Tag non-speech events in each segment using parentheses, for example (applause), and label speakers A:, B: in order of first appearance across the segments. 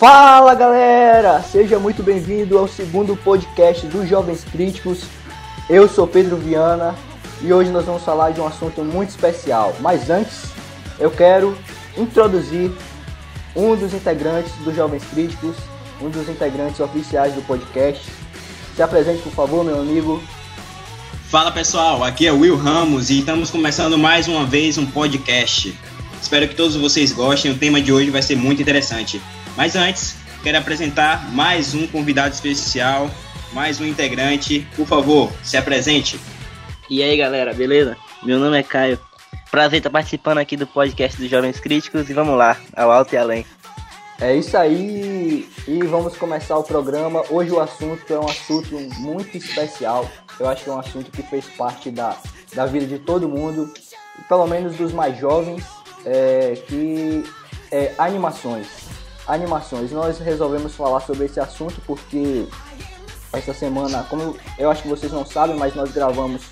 A: Fala galera, seja muito bem-vindo ao segundo podcast dos Jovens Críticos. Eu sou Pedro Viana e hoje nós vamos falar de um assunto muito especial. Mas antes, eu quero introduzir um dos integrantes dos Jovens Críticos, um dos integrantes oficiais do podcast. Se apresente, por favor, meu amigo.
B: Fala pessoal, aqui é Will Ramos e estamos começando mais uma vez um podcast. Espero que todos vocês gostem, o tema de hoje vai ser muito interessante. Mas antes, quero apresentar mais um convidado especial, mais um integrante. Por favor, se apresente.
C: E aí galera, beleza? Meu nome é Caio. Prazer estar participando aqui do podcast dos Jovens Críticos e vamos lá, ao alto e além.
A: É isso aí, e vamos começar o programa. Hoje o assunto é um assunto muito especial. Eu acho que é um assunto que fez parte da, da vida de todo mundo, pelo menos dos mais jovens, é, que é animações. Animações. Nós resolvemos falar sobre esse assunto porque essa semana, como eu acho que vocês não sabem, mas nós gravamos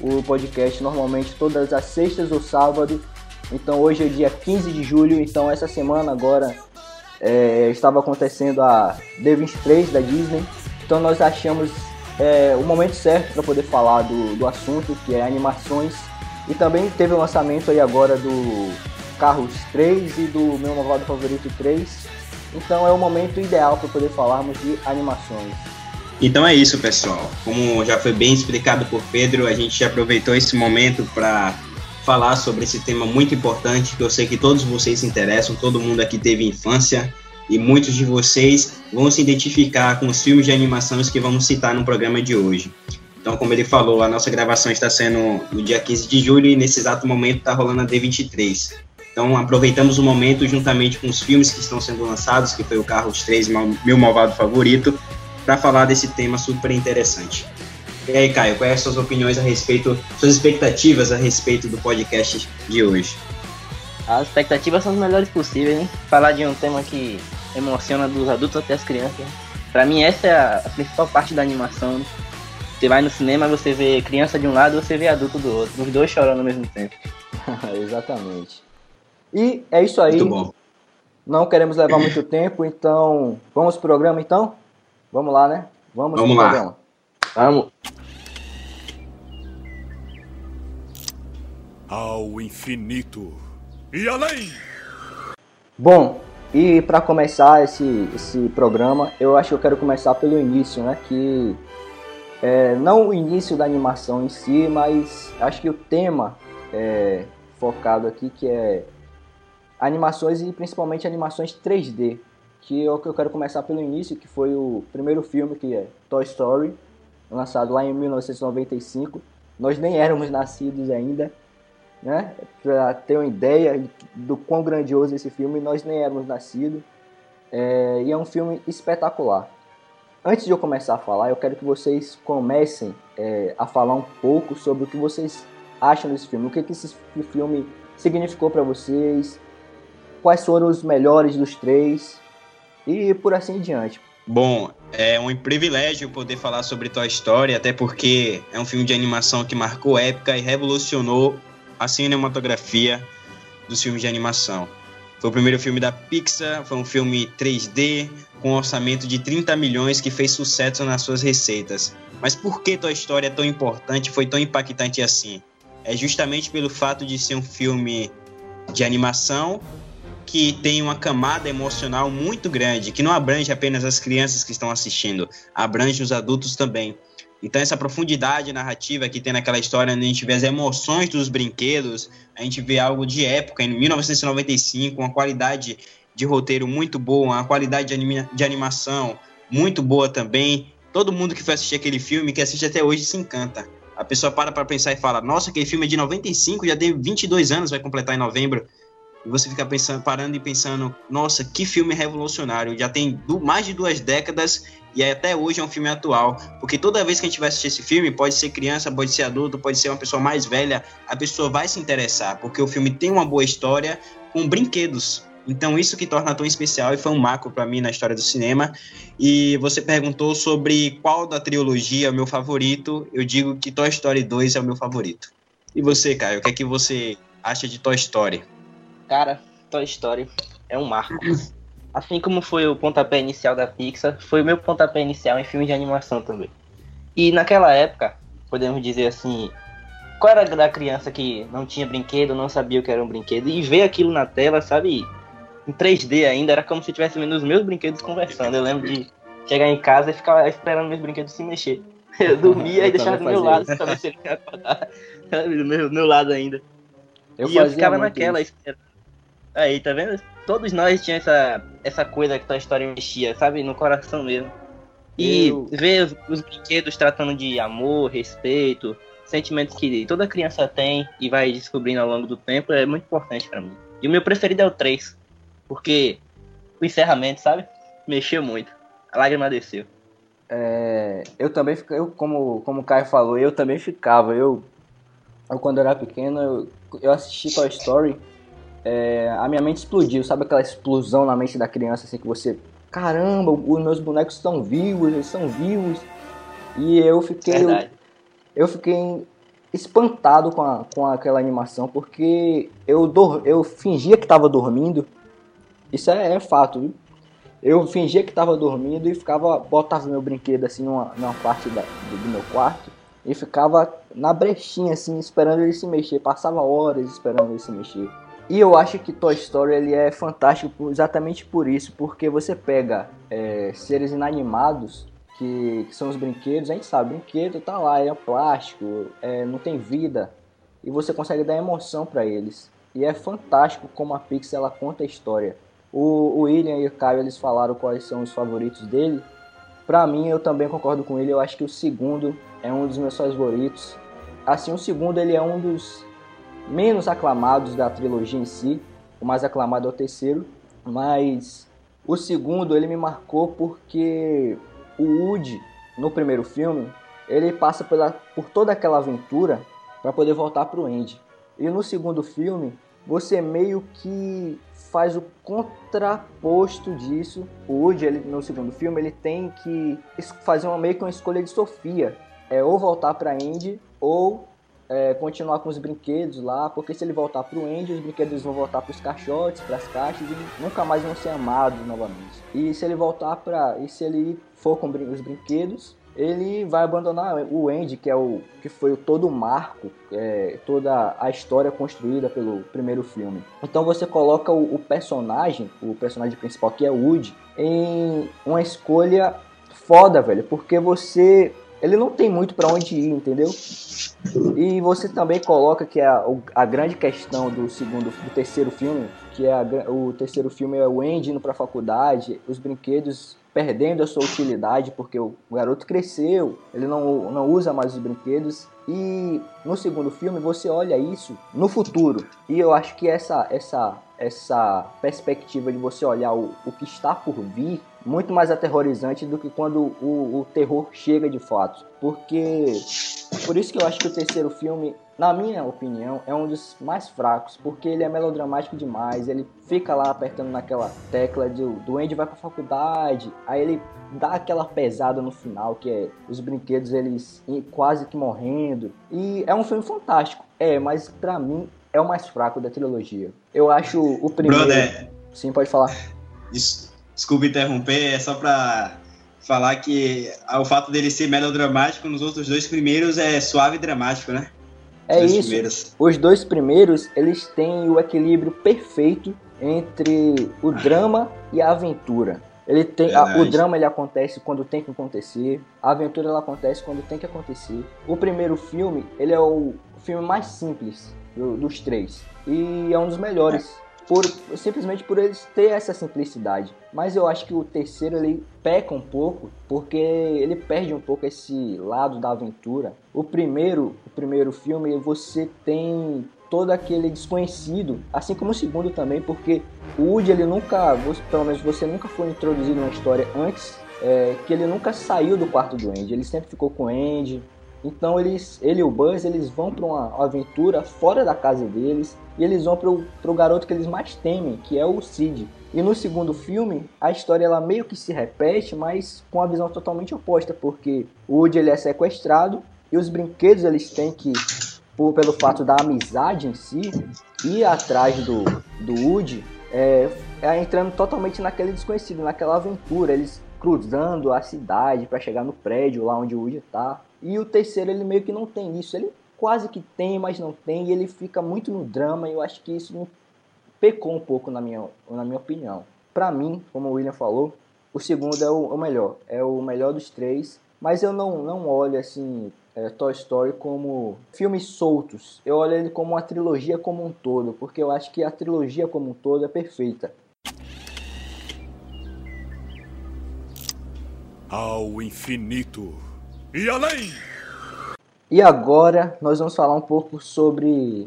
A: o podcast normalmente todas as sextas ou sábado. Então hoje é dia 15 de julho, então essa semana agora é, estava acontecendo a D23 da Disney. Então nós achamos é, o momento certo para poder falar do, do assunto, que é animações. E também teve o lançamento aí agora do Carros 3 e do meu malvado favorito 3. Então é o momento ideal para poder falarmos de animações.
B: Então é isso, pessoal. Como já foi bem explicado por Pedro, a gente aproveitou esse momento para falar sobre esse tema muito importante que eu sei que todos vocês se interessam, todo mundo aqui teve infância e muitos de vocês vão se identificar com os filmes de animações que vamos citar no programa de hoje. Então, como ele falou, a nossa gravação está sendo no dia 15 de julho e nesse exato momento está rolando a D23. Então, aproveitamos o momento juntamente com os filmes que estão sendo lançados, que foi o Carros 3, meu malvado favorito, para falar desse tema super interessante. E aí, Caio, quais são as suas opiniões a respeito, suas expectativas a respeito do podcast de hoje?
C: As expectativas são as melhores possíveis, hein? Falar de um tema que emociona dos adultos até as crianças. Para mim, essa é a principal parte da animação. Você vai no cinema, você vê criança de um lado, você vê adulto do outro, os dois chorando ao mesmo tempo. (laughs)
A: Exatamente. E é isso aí.
B: Muito bom.
A: Não queremos levar muito (laughs) tempo, então vamos pro programa então? Vamos lá, né?
B: Vamos, vamos lá. Programa.
C: Vamos.
D: ao infinito e além.
A: Bom, e para começar esse, esse programa, eu acho que eu quero começar pelo início, né? Que é, não o início da animação em si, mas acho que o tema é, focado aqui que é animações e principalmente animações 3D, que é o que eu quero começar pelo início, que foi o primeiro filme que é Toy Story, lançado lá em 1995. Nós nem éramos nascidos ainda, né? Para ter uma ideia do quão grandioso esse filme, nós nem éramos nascidos. É, e é um filme espetacular. Antes de eu começar a falar, eu quero que vocês comecem é, a falar um pouco sobre o que vocês acham desse filme. O que, que esse filme significou para vocês? Quais foram os melhores dos três? E por assim em diante.
B: Bom, é um privilégio poder falar sobre Toy Story, até porque é um filme de animação que marcou época e revolucionou a cinematografia dos filmes de animação. Foi o primeiro filme da Pixar, foi um filme 3D com um orçamento de 30 milhões que fez sucesso nas suas receitas. Mas por que Toy Story é tão importante, foi tão impactante assim? É justamente pelo fato de ser um filme de animação que tem uma camada emocional muito grande, que não abrange apenas as crianças que estão assistindo, abrange os adultos também. Então, essa profundidade narrativa que tem naquela história, onde a gente vê as emoções dos brinquedos, a gente vê algo de época, em 1995, uma qualidade de roteiro muito boa, uma qualidade de, anima de animação muito boa também. Todo mundo que foi assistir aquele filme, que assiste até hoje, se encanta. A pessoa para para pensar e fala: Nossa, aquele filme é de 95, já tem 22 anos, vai completar em novembro. E você fica pensando, parando e pensando: Nossa, que filme revolucionário! Já tem mais de duas décadas e até hoje é um filme atual. Porque toda vez que a gente vai assistir esse filme, pode ser criança, pode ser adulto, pode ser uma pessoa mais velha, a pessoa vai se interessar, porque o filme tem uma boa história com brinquedos. Então, isso que torna tão especial e foi um marco para mim na história do cinema. E você perguntou sobre qual da trilogia é o meu favorito. Eu digo que Toy Story 2 é o meu favorito. E você, Caio, o que é que você acha de Toy Story?
C: Cara, Toy Story é um marco. Assim como foi o pontapé inicial da Pixar, foi o meu pontapé inicial em filmes de animação também. E naquela época, podemos dizer assim, qual era da criança que não tinha brinquedo, não sabia o que era um brinquedo, e ver aquilo na tela, sabe, em 3D ainda, era como se estivesse vendo os meus brinquedos conversando. Eu lembro de chegar em casa e ficar esperando meus brinquedos se mexer. (laughs) Eu dormia eu e deixava do meu lado, isso. ver se ele ia acordar. (laughs) do meu, meu lado ainda. Eu e eu ficava naquela esperando. Aí, tá vendo? Todos nós tínhamos essa, essa coisa que a história mexia, sabe? No coração mesmo. E eu... ver os, os, brinquedos tratando de amor, respeito, sentimentos que toda criança tem e vai descobrindo ao longo do tempo é muito importante para mim. E o meu preferido é o 3, porque o encerramento, sabe? Mexeu muito. A lágrima desceu.
A: É, eu também, eu, como, como o Caio falou, eu também ficava. Eu, eu quando era pequeno, eu, eu assisti Toy Story, é, a minha mente explodiu, sabe aquela explosão na mente da criança, assim, que você, caramba, os meus bonecos estão vivos, eles estão vivos. E eu fiquei, eu, eu, fiquei espantado com, a, com aquela animação, porque eu, dor, eu fingia que estava dormindo, isso é, é fato, viu? Eu fingia que estava dormindo e ficava, botava meu brinquedo assim numa, numa parte da, do, do, meu quarto e ficava na brechinha assim, esperando ele se mexer. Passava horas esperando ele se mexer. E eu acho que Toy Story ele é fantástico exatamente por isso, porque você pega é, seres inanimados que, que, são os brinquedos, a gente sabe, brinquedo tá lá, é plástico, é, não tem vida, e você consegue dar emoção para eles. E é fantástico como a Pixar ela conta a história. O, o William e o Caio eles falaram quais são os favoritos dele. Para mim, eu também concordo com ele. Eu acho que o segundo é um dos meus favoritos. Assim, o segundo ele é um dos menos aclamados da trilogia em si. O mais aclamado é o terceiro, mas o segundo ele me marcou porque o Woody no primeiro filme ele passa pela, por toda aquela aventura para poder voltar para o Andy. E no segundo filme você meio que faz o contraposto disso. O Woody, ele, no segundo filme, ele tem que fazer uma, meio que uma escolha de Sofia. É ou voltar para Andy ou é, continuar com os brinquedos lá, porque se ele voltar para o Andy, os brinquedos vão voltar para os caixotes, para as caixas e nunca mais vão ser amados novamente. E se ele voltar para, e se ele for com os brinquedos, ele vai abandonar o Andy, que é o que foi o todo o marco, é, toda a história construída pelo primeiro filme. Então você coloca o, o, personagem, o personagem principal que é Woody, em uma escolha foda, velho, porque você ele não tem muito para onde ir, entendeu? E você também coloca que a, a grande questão do segundo, do terceiro filme, que é a, o terceiro filme é o Andy indo para a faculdade, os brinquedos perdendo a sua utilidade porque o garoto cresceu, ele não, não usa mais os brinquedos. E no segundo filme você olha isso no futuro. E eu acho que essa essa essa perspectiva de você olhar o, o que está por vir muito mais aterrorizante do que quando o, o terror chega de fato. Porque por isso que eu acho que o terceiro filme na minha opinião, é um dos mais fracos, porque ele é melodramático demais, ele fica lá apertando naquela tecla do, do Andy vai pra faculdade, aí ele dá aquela pesada no final, que é os brinquedos eles quase que morrendo. E é um filme fantástico, é, mas para mim é o mais fraco da trilogia. Eu acho o primeiro... Brother, Sim, pode falar.
B: Desculpa interromper, é só pra falar que o fato dele ser melodramático nos outros dois primeiros é suave e dramático, né?
A: É isso. Primeiros. Os dois primeiros, eles têm o equilíbrio perfeito entre o drama e a aventura. Ele tem a, o drama ele acontece quando tem que acontecer, a aventura ela acontece quando tem que acontecer. O primeiro filme, ele é o filme mais simples do, dos três e é um dos melhores. É por simplesmente por eles ter essa simplicidade. Mas eu acho que o terceiro ele peca um pouco porque ele perde um pouco esse lado da aventura. O primeiro, o primeiro filme você tem todo aquele desconhecido, assim como o segundo também, porque o Woody ele nunca, pelo menos você nunca foi introduzido na história antes, é, que ele nunca saiu do quarto do Andy, ele sempre ficou com o Andy, então eles, ele e o Buzz, eles vão para uma aventura fora da casa deles e eles vão para o garoto que eles mais temem, que é o Sid. E no segundo filme, a história ela meio que se repete, mas com a visão totalmente oposta, porque o Woody ele é sequestrado e os brinquedos eles têm que, por, pelo fato da amizade em si, ir atrás do, do Woody é, é entrando totalmente naquele desconhecido, naquela aventura, eles cruzando a cidade para chegar no prédio lá onde o Woody tá. E o terceiro ele meio que não tem isso, ele quase que tem, mas não tem, e ele fica muito no drama, e eu acho que isso pecou um pouco na minha, na minha opinião. Para mim, como o William falou, o segundo é o, o, melhor, é o melhor dos três, mas eu não, não olho assim é, Toy Story como filmes soltos. Eu olho ele como uma trilogia como um todo, porque eu acho que a trilogia como um todo é perfeita.
D: Ao infinito e além!
A: E agora nós vamos falar um pouco sobre.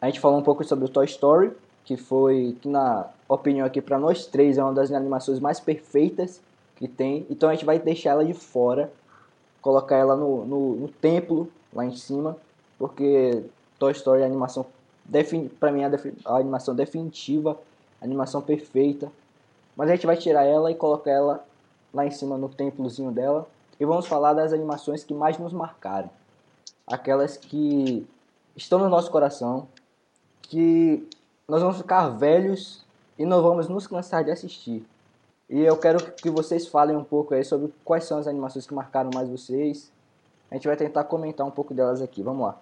A: A gente falou um pouco sobre o Toy Story, que foi, que na opinião aqui para nós três, é uma das animações mais perfeitas que tem. Então a gente vai deixar ela de fora, colocar ela no, no, no templo lá em cima, porque Toy Story é a animação, para mim, é a, animação definitiva, a animação perfeita. Mas a gente vai tirar ela e colocar ela lá em cima no templozinho dela. E vamos falar das animações que mais nos marcaram. Aquelas que estão no nosso coração, que nós vamos ficar velhos e não vamos nos cansar de assistir. E eu quero que vocês falem um pouco aí sobre quais são as animações que marcaram mais vocês. A gente vai tentar comentar um pouco delas aqui. Vamos lá.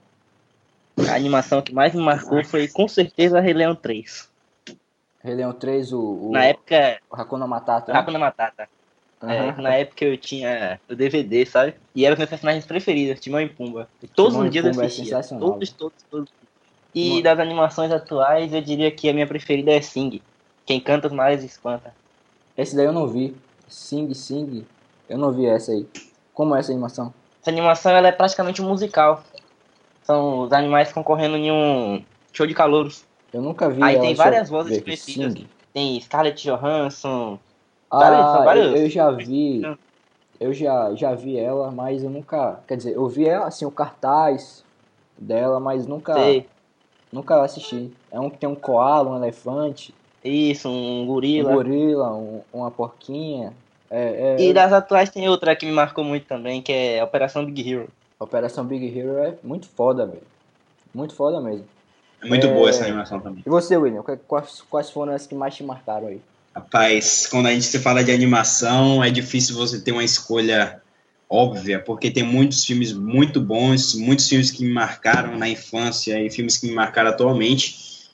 C: A animação que mais me marcou foi com certeza Rei Leão 3.
A: Rei Leão 3, o, o
C: Na época.
A: O Hakuna Matata. Né?
C: Hakuna Matata. Uhum. É, na época eu tinha o DVD, sabe? E eram meus personagens preferidos, Timão e Pumba. E todos os dias eu
A: é
C: assistia. É todos, todos, todos. E Mano. das animações atuais, eu diria que a minha preferida é Sing. Quem canta os males espanta.
A: Esse daí eu não vi. Sing, Sing. Eu não vi essa aí. Como é essa animação?
C: Essa animação ela é praticamente um musical. São os animais concorrendo em um show de calouros.
A: Eu nunca vi.
C: Aí tem várias vozes conhecidas. Tem Scarlett Johansson,
A: ah, vários, eu, já vi. Eu já, já vi ela, mas eu nunca. Quer dizer, eu vi ela, assim, o cartaz dela, mas nunca. Sei. Nunca assisti. É um que tem um koala, um elefante.
C: Isso, um gorila.
A: Um gorila, um, uma porquinha. É,
C: é, e das atuais tem outra que me marcou muito também, que é Operação Big Hero.
A: Operação Big Hero é muito foda, velho. Muito foda mesmo.
B: É muito é... boa essa animação também. E
A: você, William? Quais, quais foram as que mais te marcaram aí?
B: Rapaz, quando a gente se fala de animação, é difícil você ter uma escolha óbvia, porque tem muitos filmes muito bons, muitos filmes que me marcaram na infância e filmes que me marcaram atualmente,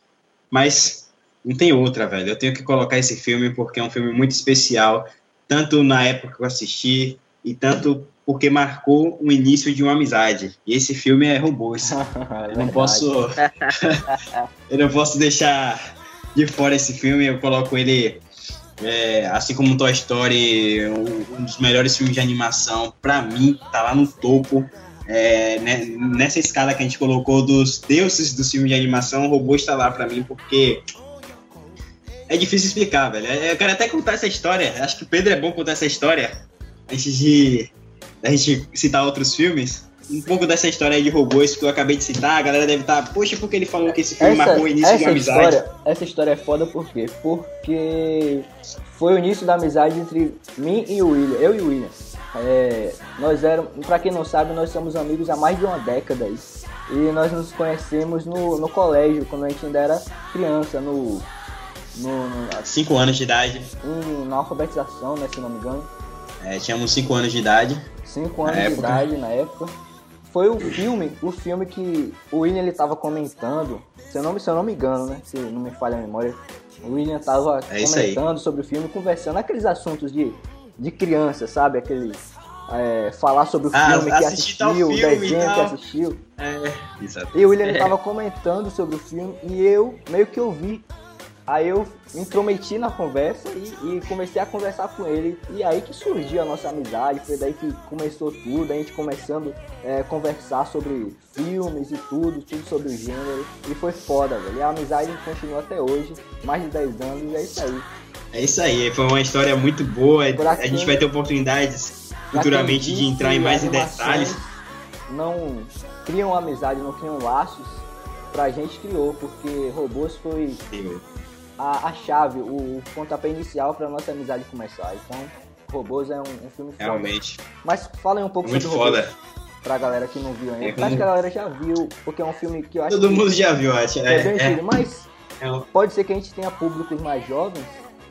B: mas não tem outra, velho. Eu tenho que colocar esse filme porque é um filme muito especial, tanto na época que eu assisti e tanto porque marcou o início de uma amizade. E esse filme é Robôs. (laughs) eu não posso (laughs) eu não posso deixar de fora esse filme, eu coloco ele é, assim como Toy Story, um dos melhores filmes de animação, para mim, tá lá no topo. É, né, nessa escala que a gente colocou dos deuses do filme de animação, o robô está lá para mim, porque é difícil explicar, velho. Eu quero até contar essa história. Acho que o Pedro é bom contar essa história antes de a gente citar outros filmes um pouco dessa história de robôs que eu acabei de citar, a galera deve estar, tá, poxa, porque ele falou que esse filme essa, marcou o início de uma amizade?
A: História, essa história é foda por quê? Porque foi o início da amizade entre mim e o William, eu e o William. É, nós éramos, pra quem não sabe, nós somos amigos há mais de uma década aí. E nós nos conhecemos no, no colégio, quando a gente ainda era criança, no.
B: no, no cinco anos de idade.
A: Um, na alfabetização, né, se não me engano.
B: É, tínhamos cinco anos de idade.
A: Cinco anos de idade na época foi o filme, o filme que o William ele tava comentando, se eu não, se eu não me engano, né? Se não me falha a memória, o William tava é comentando sobre o filme, conversando aqueles assuntos de, de criança, sabe? Aquele é, falar sobre o ah, filme que assistiu, o desenho que assistiu. É. E o William é. tava comentando sobre o filme e eu meio que ouvi Aí eu me intrometi na conversa e, e, comecei a conversar com ele. E aí que surgiu a nossa amizade, foi daí que começou tudo, a gente começando a é, conversar sobre filmes e tudo, tudo sobre o gênero. E foi foda, velho. E a amizade continua até hoje, mais de 10 anos, e é isso aí.
B: É isso aí, foi uma história muito boa. a gente vai ter oportunidades futuramente de entrar em mais detalhes.
A: Não criam amizade, não criam laços, pra gente criou, porque Robôs foi Sim a, a chave, o, o pontapé inicial para nossa amizade começar. Então, Robôs é um, um filme
B: foda. Realmente.
A: Mas falem um pouco
B: Muito
A: sobre
B: foda.
A: Robôs. Pra galera que não viu ainda. É, acho que a galera já viu, porque é um filme que eu acho
B: Todo
A: que
B: mundo já viu, acho.
A: É, é bem é. mas
B: É
A: pode ser que a gente tenha públicos mais jovens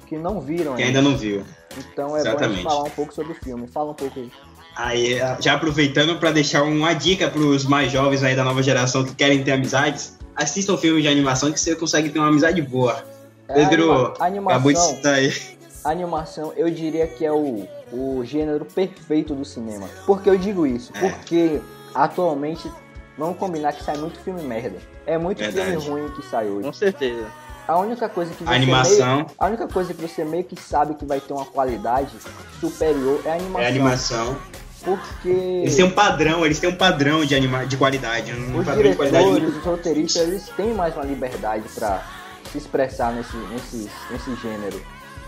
A: que não viram
B: que ainda não viu.
A: Então é bom a
B: Exatamente.
A: gente falar um pouco sobre o filme. Fala um pouco aí.
B: Aí, já aproveitando para deixar uma dica para os mais jovens aí da nova geração que querem ter amizades, assistam filmes de animação que você consegue ter uma amizade boa.
A: É,
B: Pedro,
A: anima-
B: acabou de citar aí.
A: animação, eu diria que é o, o gênero perfeito do cinema. Por que eu digo isso?
B: É.
A: Porque atualmente, vamos combinar que sai muito filme merda. É muito
B: Verdade.
A: filme ruim que sai hoje.
C: Com certeza.
A: A única coisa que você
B: A animação
A: meio, a única coisa que você meio que sabe que vai ter uma qualidade superior é a animação.
B: é animação.
A: Porque
B: Eles têm um padrão, eles têm um padrão de, anima de qualidade, um
A: os
B: padrão de qualidade
A: diretores, os roteiristas, eles têm mais uma liberdade pra se expressar nesse, nesse, nesse gênero.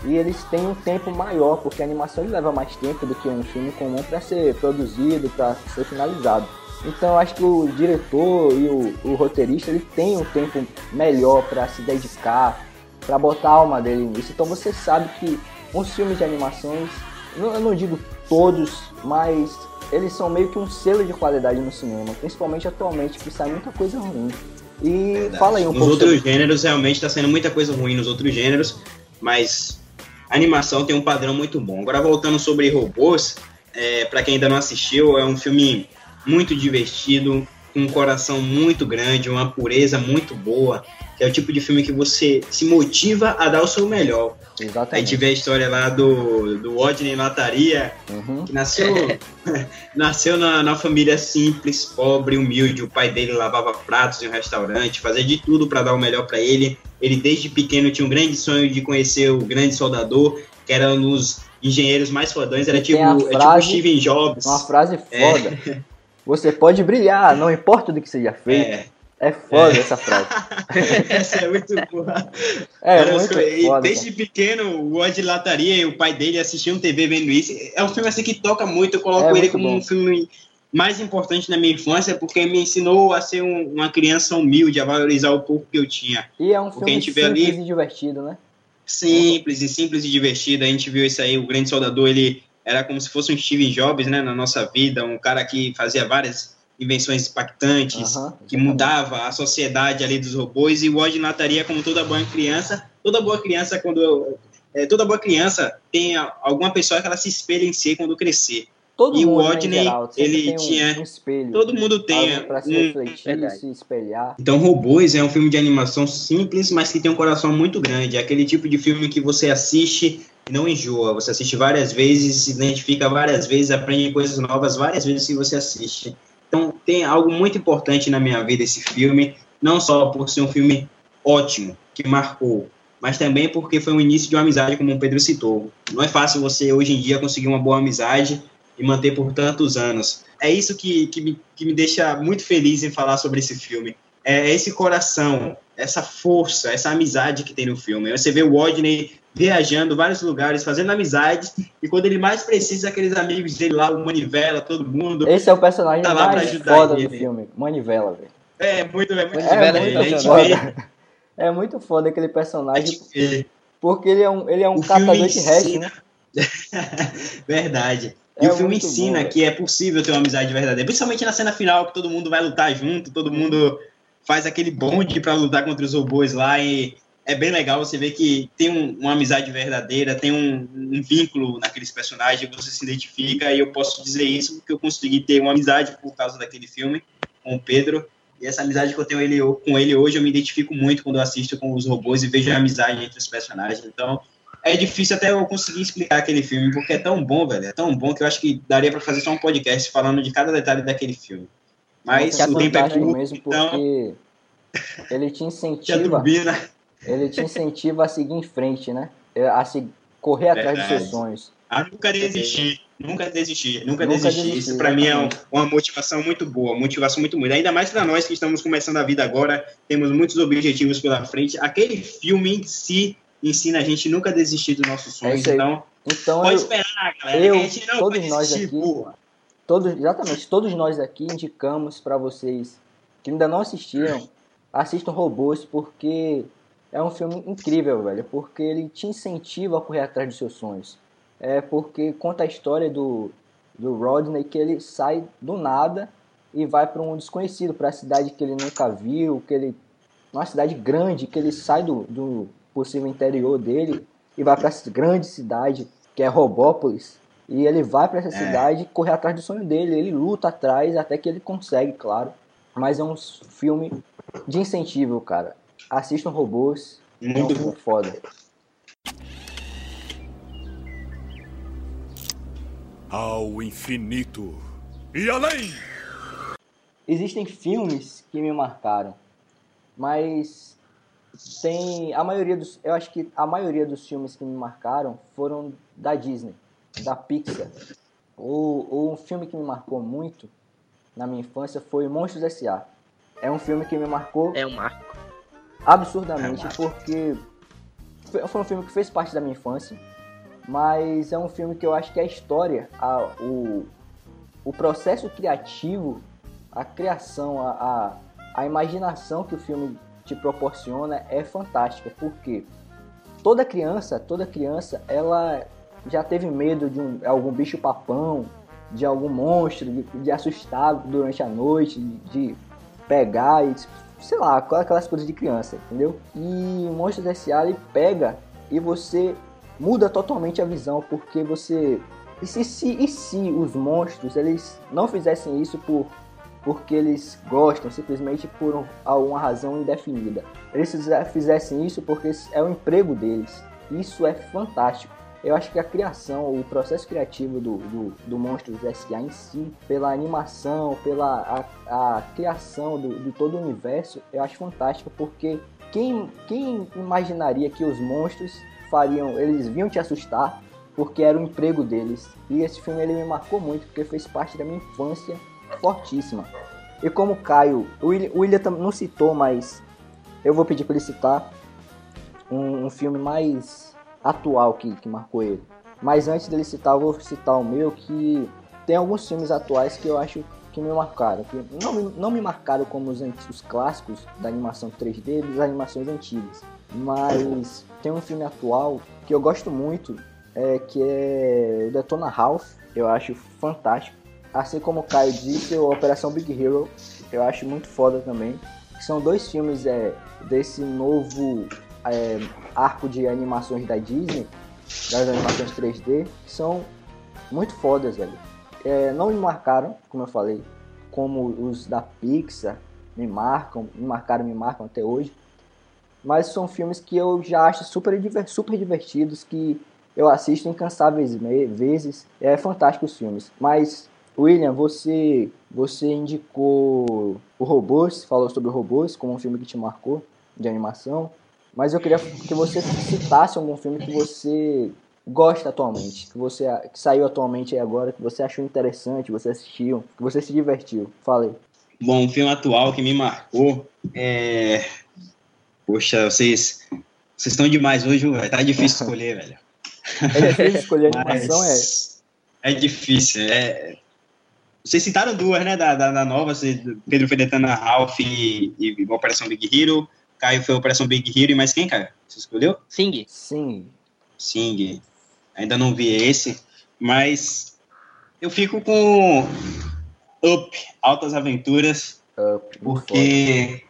A: E eles têm um tempo maior, porque a animação leva mais tempo do que um filme comum para ser produzido, para ser finalizado. Então eu acho que o diretor e o, o roteirista ele tem um tempo melhor para se dedicar, para botar a alma dele nisso. Então você sabe que os filmes de animações, eu não digo todos, mas eles são meio que um selo de qualidade no cinema, principalmente atualmente que sai muita coisa ruim. E
B: Verdade.
A: fala aí um
B: nos
A: pouco
B: outros
A: sobre-
B: gêneros realmente está sendo muita coisa ruim nos outros gêneros, mas a animação tem um padrão muito bom. Agora voltando sobre robôs, é, para quem ainda não assistiu, é um filme muito divertido, com um coração muito grande, uma pureza muito boa, é o tipo de filme que você se motiva a dar o seu melhor. A
A: Exatamente.
B: gente vê a história lá do, do Rodney Lataria,
A: Uhum.
B: que nasceu, (laughs) nasceu na, na família simples, pobre, humilde. O pai dele lavava pratos em um restaurante, fazia de tudo para dar o melhor para ele. Ele, desde pequeno, tinha um grande sonho de conhecer o grande soldador, que era um dos engenheiros mais fodões. Era tipo,
A: tem a
B: é tipo
A: frase-
B: Steven Jobs.
A: Uma frase
B: É.
A: foda. (laughs) Você pode brilhar, não importa do que seja feito.
B: É,
A: É, foda
B: É.
A: essa (laughs) frase.
B: essa é muito boa.
A: É
B: Era
A: muito foda.
B: desde pequeno, o Rodney Lataria e o pai dele assistiam TV vendo isso. É um filme assim que toca muito. Eu coloco
A: É
B: ele como
A: bom.
B: um filme mais importante na minha infância, porque me ensinou a ser um- uma criança humilde, a valorizar o pouco que eu tinha.
A: E é um
B: Porque
A: filme simples
B: ali-
A: e divertido, né?
B: Simples e simples e divertido. A gente viu isso aí, o Grande Soldador, ele era como se fosse um Steve Jobs, né, na nossa vida, um cara que fazia várias invenções impactantes, que mudava a sociedade ali dos robôs e o Odd Nataria, como toda boa criança, toda boa criança quando é, toda boa criança tem alguma pessoa que ela se espelha em si quando crescer.
A: Todo
B: e o
A: mundo, né, sempre
B: ele
A: tem um,
B: tinha-
A: um espelho.
B: Todo mundo tem
A: pra se
B: um,
A: refletir,
C: verdade.
A: se espelhar.
B: Então, Robôs é um filme de animação simples, mas que tem um coração muito grande. É aquele tipo de filme que você assiste e não enjoa. Você assiste várias vezes, se identifica várias vezes, aprende coisas novas várias vezes que você assiste. Então, tem algo muito importante na minha vida esse filme, não só por ser um filme ótimo, que marcou, mas também porque foi o início de uma amizade, como o Pedro citou. Não é fácil você, hoje em dia, conseguir uma boa amizade e manter por tantos anos. É isso que, que, me, que me deixa muito feliz em falar sobre esse filme. É esse coração, essa força, essa amizade que tem no filme. Você vê o Rodney viajando vários lugares, fazendo amizades, e quando ele mais precisa, aqueles amigos dele lá, o Manivela, todo mundo.
A: Esse é o personagem
B: Tá lá pra
A: mais
B: ajudar
A: foda do
B: ele.
A: filme. Manivela, velho.
B: É muito, é muito,
C: Manivela
A: É muito foda. É muito foda aquele personagem, porque ele é um, ele é um catador de
B: ensina-
A: né? (laughs)
B: Verdade. E
A: É
B: o filme ensina
A: bom,
B: que é possível ter uma amizade verdadeira, principalmente na cena final, que todo mundo vai lutar junto, todo mundo faz aquele bonde pra lutar contra os robôs lá e é bem legal você ver que tem um- uma amizade verdadeira, tem um, um vínculo naqueles personagens, você se identifica e eu posso dizer isso porque eu consegui ter uma amizade por causa daquele filme com o Pedro e essa amizade que eu tenho ele, com ele hoje eu me identifico muito quando eu assisto com os robôs e vejo a amizade entre os personagens, então é difícil até eu conseguir explicar aquele filme, porque é tão bom, velho. É tão bom que eu acho que daria pra fazer só um podcast falando de cada detalhe daquele filme. Mas o tempo é curto,
A: mesmo,
B: então
A: porque ele te (laughs) incentiva,
B: turbina.
A: Ele te incentiva a seguir em frente, né? É, A se correr atrás dos seus
B: Verdade.
A: sonhos.
B: A nunca desistir. Nunca desistir, nunca,
A: Nunca
B: desistir.
A: desistir,
B: Isso pra mim é um- uma motivação muito boa, motivação muito boa. Ainda mais pra nós que estamos começando a vida agora, temos muitos objetivos pela frente. Aquele filme em si ensina a gente nunca desistir dos nossos sonhos.
A: isso aí.
B: então,
A: Então,
B: pode
A: eu,
B: esperar, galera.
A: eu,
B: a gente não
A: todos nós
B: desistir,
A: aqui, todos, exatamente, todos nós aqui indicamos para vocês que ainda não assistiram, assistam Robôs, porque é um filme incrível, velho. Porque ele te incentiva a correr atrás dos seus sonhos. É porque conta a história do, do Rodney que ele sai do nada e vai para um desconhecido, para a cidade que ele nunca viu, que ele numa cidade grande, que ele sai do, do possível interior dele e vai para essa grande cidade, que é Robópolis. E ele vai para essa
B: É.
A: cidade correr atrás do sonho dele. Ele luta atrás até que ele consegue, claro. Mas é um filme de incentivo, cara. Assistam Robôs. é um
B: Muito
A: foda.
D: Ao infinito e além!
A: Existem filmes que me marcaram, mas tem a maioria dos, eu acho que a maioria dos filmes que me marcaram foram da Disney, da Pixar. O, o filme que me marcou muito na minha infância foi Monstros S.A. É um filme que me marcou
C: É um marco.
A: Absurdamente porque foi foi um filme que fez parte da minha infância, mas é um filme que eu acho que a história, a, o, o processo criativo, a criação, a, a, a imaginação que o filme te proporciona é fantástica, porque toda criança, toda criança, ela já teve medo de um, algum bicho papão, de algum monstro, de, de assustar durante a noite, de, de pegar e sei lá, aquelas coisas de criança, entendeu? E o Monstros S.A. ele pega e você muda totalmente a visão, porque você. E se, se, e se os monstros eles não fizessem isso por porque eles gostam, simplesmente por um- alguma razão indefinida. Eles fize- fizessem isso porque é o emprego deles. Isso é fantástico. Eu acho que a criação, o processo criativo do, do, do Monstros S.A. em si, pela animação, pela a, a criação do, de todo o universo, eu acho fantástico porque quem, quem imaginaria que os monstros fariam, eles vinham te assustar porque era o emprego deles. E esse filme ele me marcou muito porque fez parte da minha infância fortíssima. E como o Caio, o William, o William não citou, mas eu vou pedir para ele citar um, um filme mais atual que, que marcou ele. Mas antes dele citar, eu vou citar o meu, que tem alguns filmes atuais que eu acho que me marcaram. Que não, não me marcaram como os, os clássicos da animação 3D das animações antigas. Mas tem um filme atual que eu gosto muito, é, que é o Detona Ralph. Eu acho fantástico. Assim como o Caio disse, o Operação Big Hero eu acho muito foda também. São dois filmes é, desse novo é, arco de animações da Disney, das animações 3D, que são muito fodas, velho. É, não me marcaram, como eu falei, como os da Pixar me marcam, me marcaram, me marcam até hoje. Mas são filmes que eu já acho super, super divertidos, que eu assisto incansáveis vezes. É fantástico os filmes. Mas, William, você, você indicou o Robôs, falou sobre o Robôs como um filme que te marcou de animação. Mas eu queria que você citasse algum filme que você gosta atualmente, que você que saiu atualmente aí agora, que você achou interessante, você assistiu, que você se divertiu. Falei.
B: Bom, um filme atual que me marcou é. Poxa, vocês. Vocês estão demais hoje, velho. Tá difícil (laughs) escolher, velho.
A: É difícil escolher (laughs) animação, é.
B: Mas é difícil. É... Vocês citaram duas, né? Da, da, da nova, Pedro foi Detana Ralph e, e Operação Big Hero. Caio foi Operação Big Hero e mais quem, Caio? Você escolheu?
C: Sing.
A: Sim.
B: Sim, ainda não vi esse, mas eu fico com Up, Altas Aventuras,
A: Up,
B: porque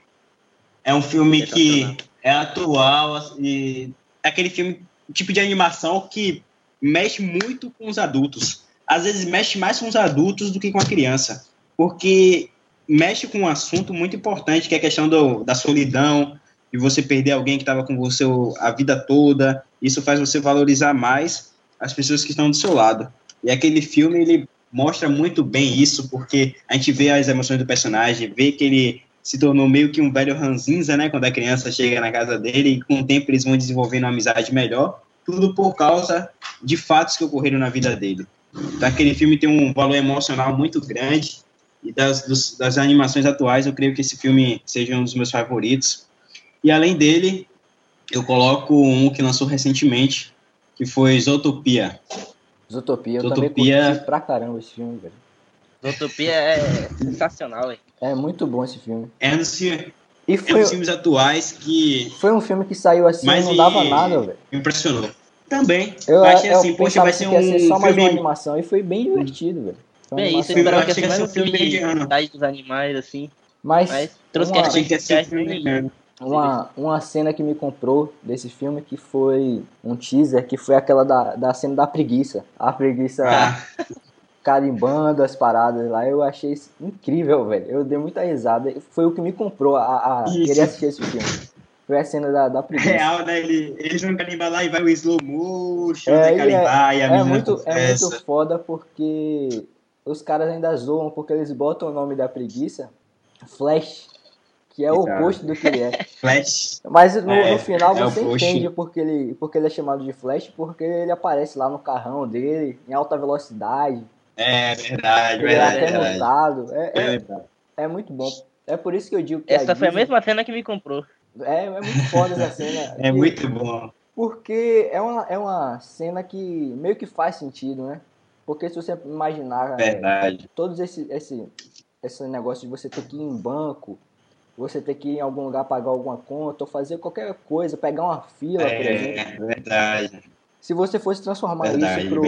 B: é um filme que é atual e é aquele filme, tipo de animação que mexe muito com os adultos. Às vezes mexe mais com os adultos do que com a criança, porque mexe com um assunto muito importante, que é a questão do, da solidão, de você perder alguém que estava com você a vida toda. Isso faz você valorizar mais as pessoas que estão do seu lado. E aquele filme, ele mostra muito bem isso, porque a gente vê as emoções do personagem, vê que ele se tornou meio que um velho ranzinza, né, quando a criança chega na casa dele, e com o tempo eles vão desenvolvendo uma amizade melhor, tudo por causa de fatos que ocorreram na vida dele. Então, aquele filme tem um valor emocional muito grande, e das, dos- das animações atuais, eu creio que esse filme seja um dos meus favoritos. E além dele, eu coloco um que lançou recentemente, que foi Zootopia.
A: Zootopia, eu
B: Zootopia-
A: também curti pra caramba esse filme, velho.
C: Zootopia é sensacional, velho.
A: É muito bom esse filme.
B: É um dos, fi-
A: E
B: é um
A: foi,
B: dos filmes atuais que
A: foi um filme que saiu assim
B: Mas
A: e não
B: e-
A: dava nada, velho.
B: me impressionou. Também.
A: Eu,
B: achei
A: eu
B: assim, poxa, vai
A: que
B: ser
A: ia
B: um
A: ser só mais uma
B: filme...
A: animação e foi bem divertido, velho. Foi
C: Bem, isso esperava que ia
B: achei
C: ser mais
B: que
C: um filme de idade dos animais, assim.
A: Mas,
C: Mas trouxe
A: uma-
C: questões
B: que ia ser um
C: sociais.
A: Uma, uma cena que me comprou desse filme que foi um teaser, que foi aquela da, da cena da preguiça. A preguiça
B: Ah, (laughs)
A: carimbando as paradas lá, eu achei incrível, velho. Eu dei muita risada. Foi o que me comprou a, a querer assistir esse filme. Foi a cena da, da preguiça.
B: real, né? Ele, eles vão carimbar lá e vai o slow motion,
A: É,
B: né?
A: e
B: Carimbar e a
A: É muito, é muito foda porque os caras ainda zoam porque eles botam o nome da preguiça Flash, que é o oposto do que ele é. (laughs)
B: Flash.
A: Mas no,
B: É,
A: no final
B: é
A: você entende porque ele, porque ele é chamado de Flash, porque ele aparece lá no carrão dele, em alta velocidade,
B: É verdade,
A: ele é
B: verdade,
A: até
B: verdade.
A: montado. É,
B: É
A: é,
B: verdade.
A: é muito bom. É por isso que eu digo que
C: Essa
A: a
C: foi a
A: Disney-
C: mesma cena que me comprou.
A: É, é muito foda essa cena. (laughs)
B: É
A: E-
B: muito bom.
A: Porque é uma, é uma cena que meio que faz sentido, né? Porque se você imaginar é,
B: Verdade.
A: todos esse, esse, esse negócio de você ter que ir em banco, você ter que ir em algum lugar pagar alguma conta, ou fazer qualquer coisa, pegar uma fila, por exemplo.
B: É verdade.
A: Se você fosse transformar
B: Verdade.
A: isso pro,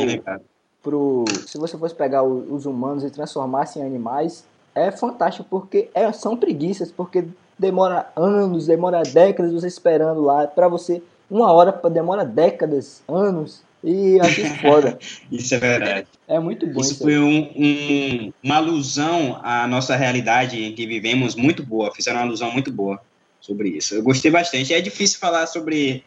A: pro. Se você fosse pegar os humanos e transformasse em animais, é fantástico, porque é, são preguiças, porque demora anos, demora décadas você esperando lá, pra você. Uma hora demora décadas, anos. E acho isso (laughs) foda.
B: Isso é verdade.
A: É muito bom
B: Isso
A: isso.
B: foi um- um- uma alusão à nossa realidade em que vivemos muito boa. Fizeram uma alusão muito boa sobre isso. Eu gostei bastante. É difícil falar sobre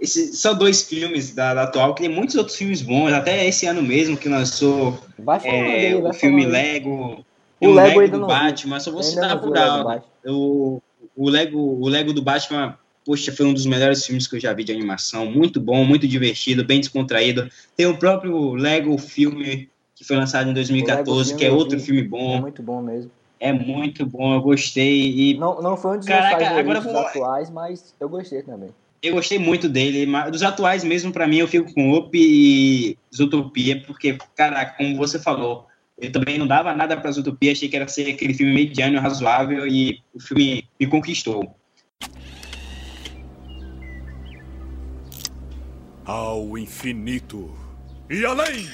B: esse, só dois filmes da, da atual, que tem muitos outros filmes bons. Até esse ano mesmo que lançou
A: Vai falando
B: é,
A: aí, vai
B: o filme
A: falando.
B: Lego.
A: O
B: tem
A: Lego ainda
B: do
A: não vi.
B: Batman. Só vou citar por
A: o Lego
B: alto.
A: Batman.
B: O, o, Lego, o Lego do Batman, poxa, foi um dos melhores filmes que eu já vi de animação. Muito bom, muito divertido, bem descontraído. Tem o próprio Lego filme que foi lançado em 2014,
A: filme
B: que é outro
A: vi.
B: filme
A: É
B: bom.
A: muito bom mesmo.
B: É muito bom, eu gostei. E
A: Não, não foi um dos
B: Caraca, agora vou-
A: atuais, mas eu gostei também.
B: eu gostei muito dele. Mas dos atuais mesmo, pra mim, eu fico com Up e Zootopia, porque, caraca, como você falou, eu também não dava nada pra Zootopia, achei que era ser aquele filme mediano, razoável, e o filme me conquistou.
D: Ao infinito e além!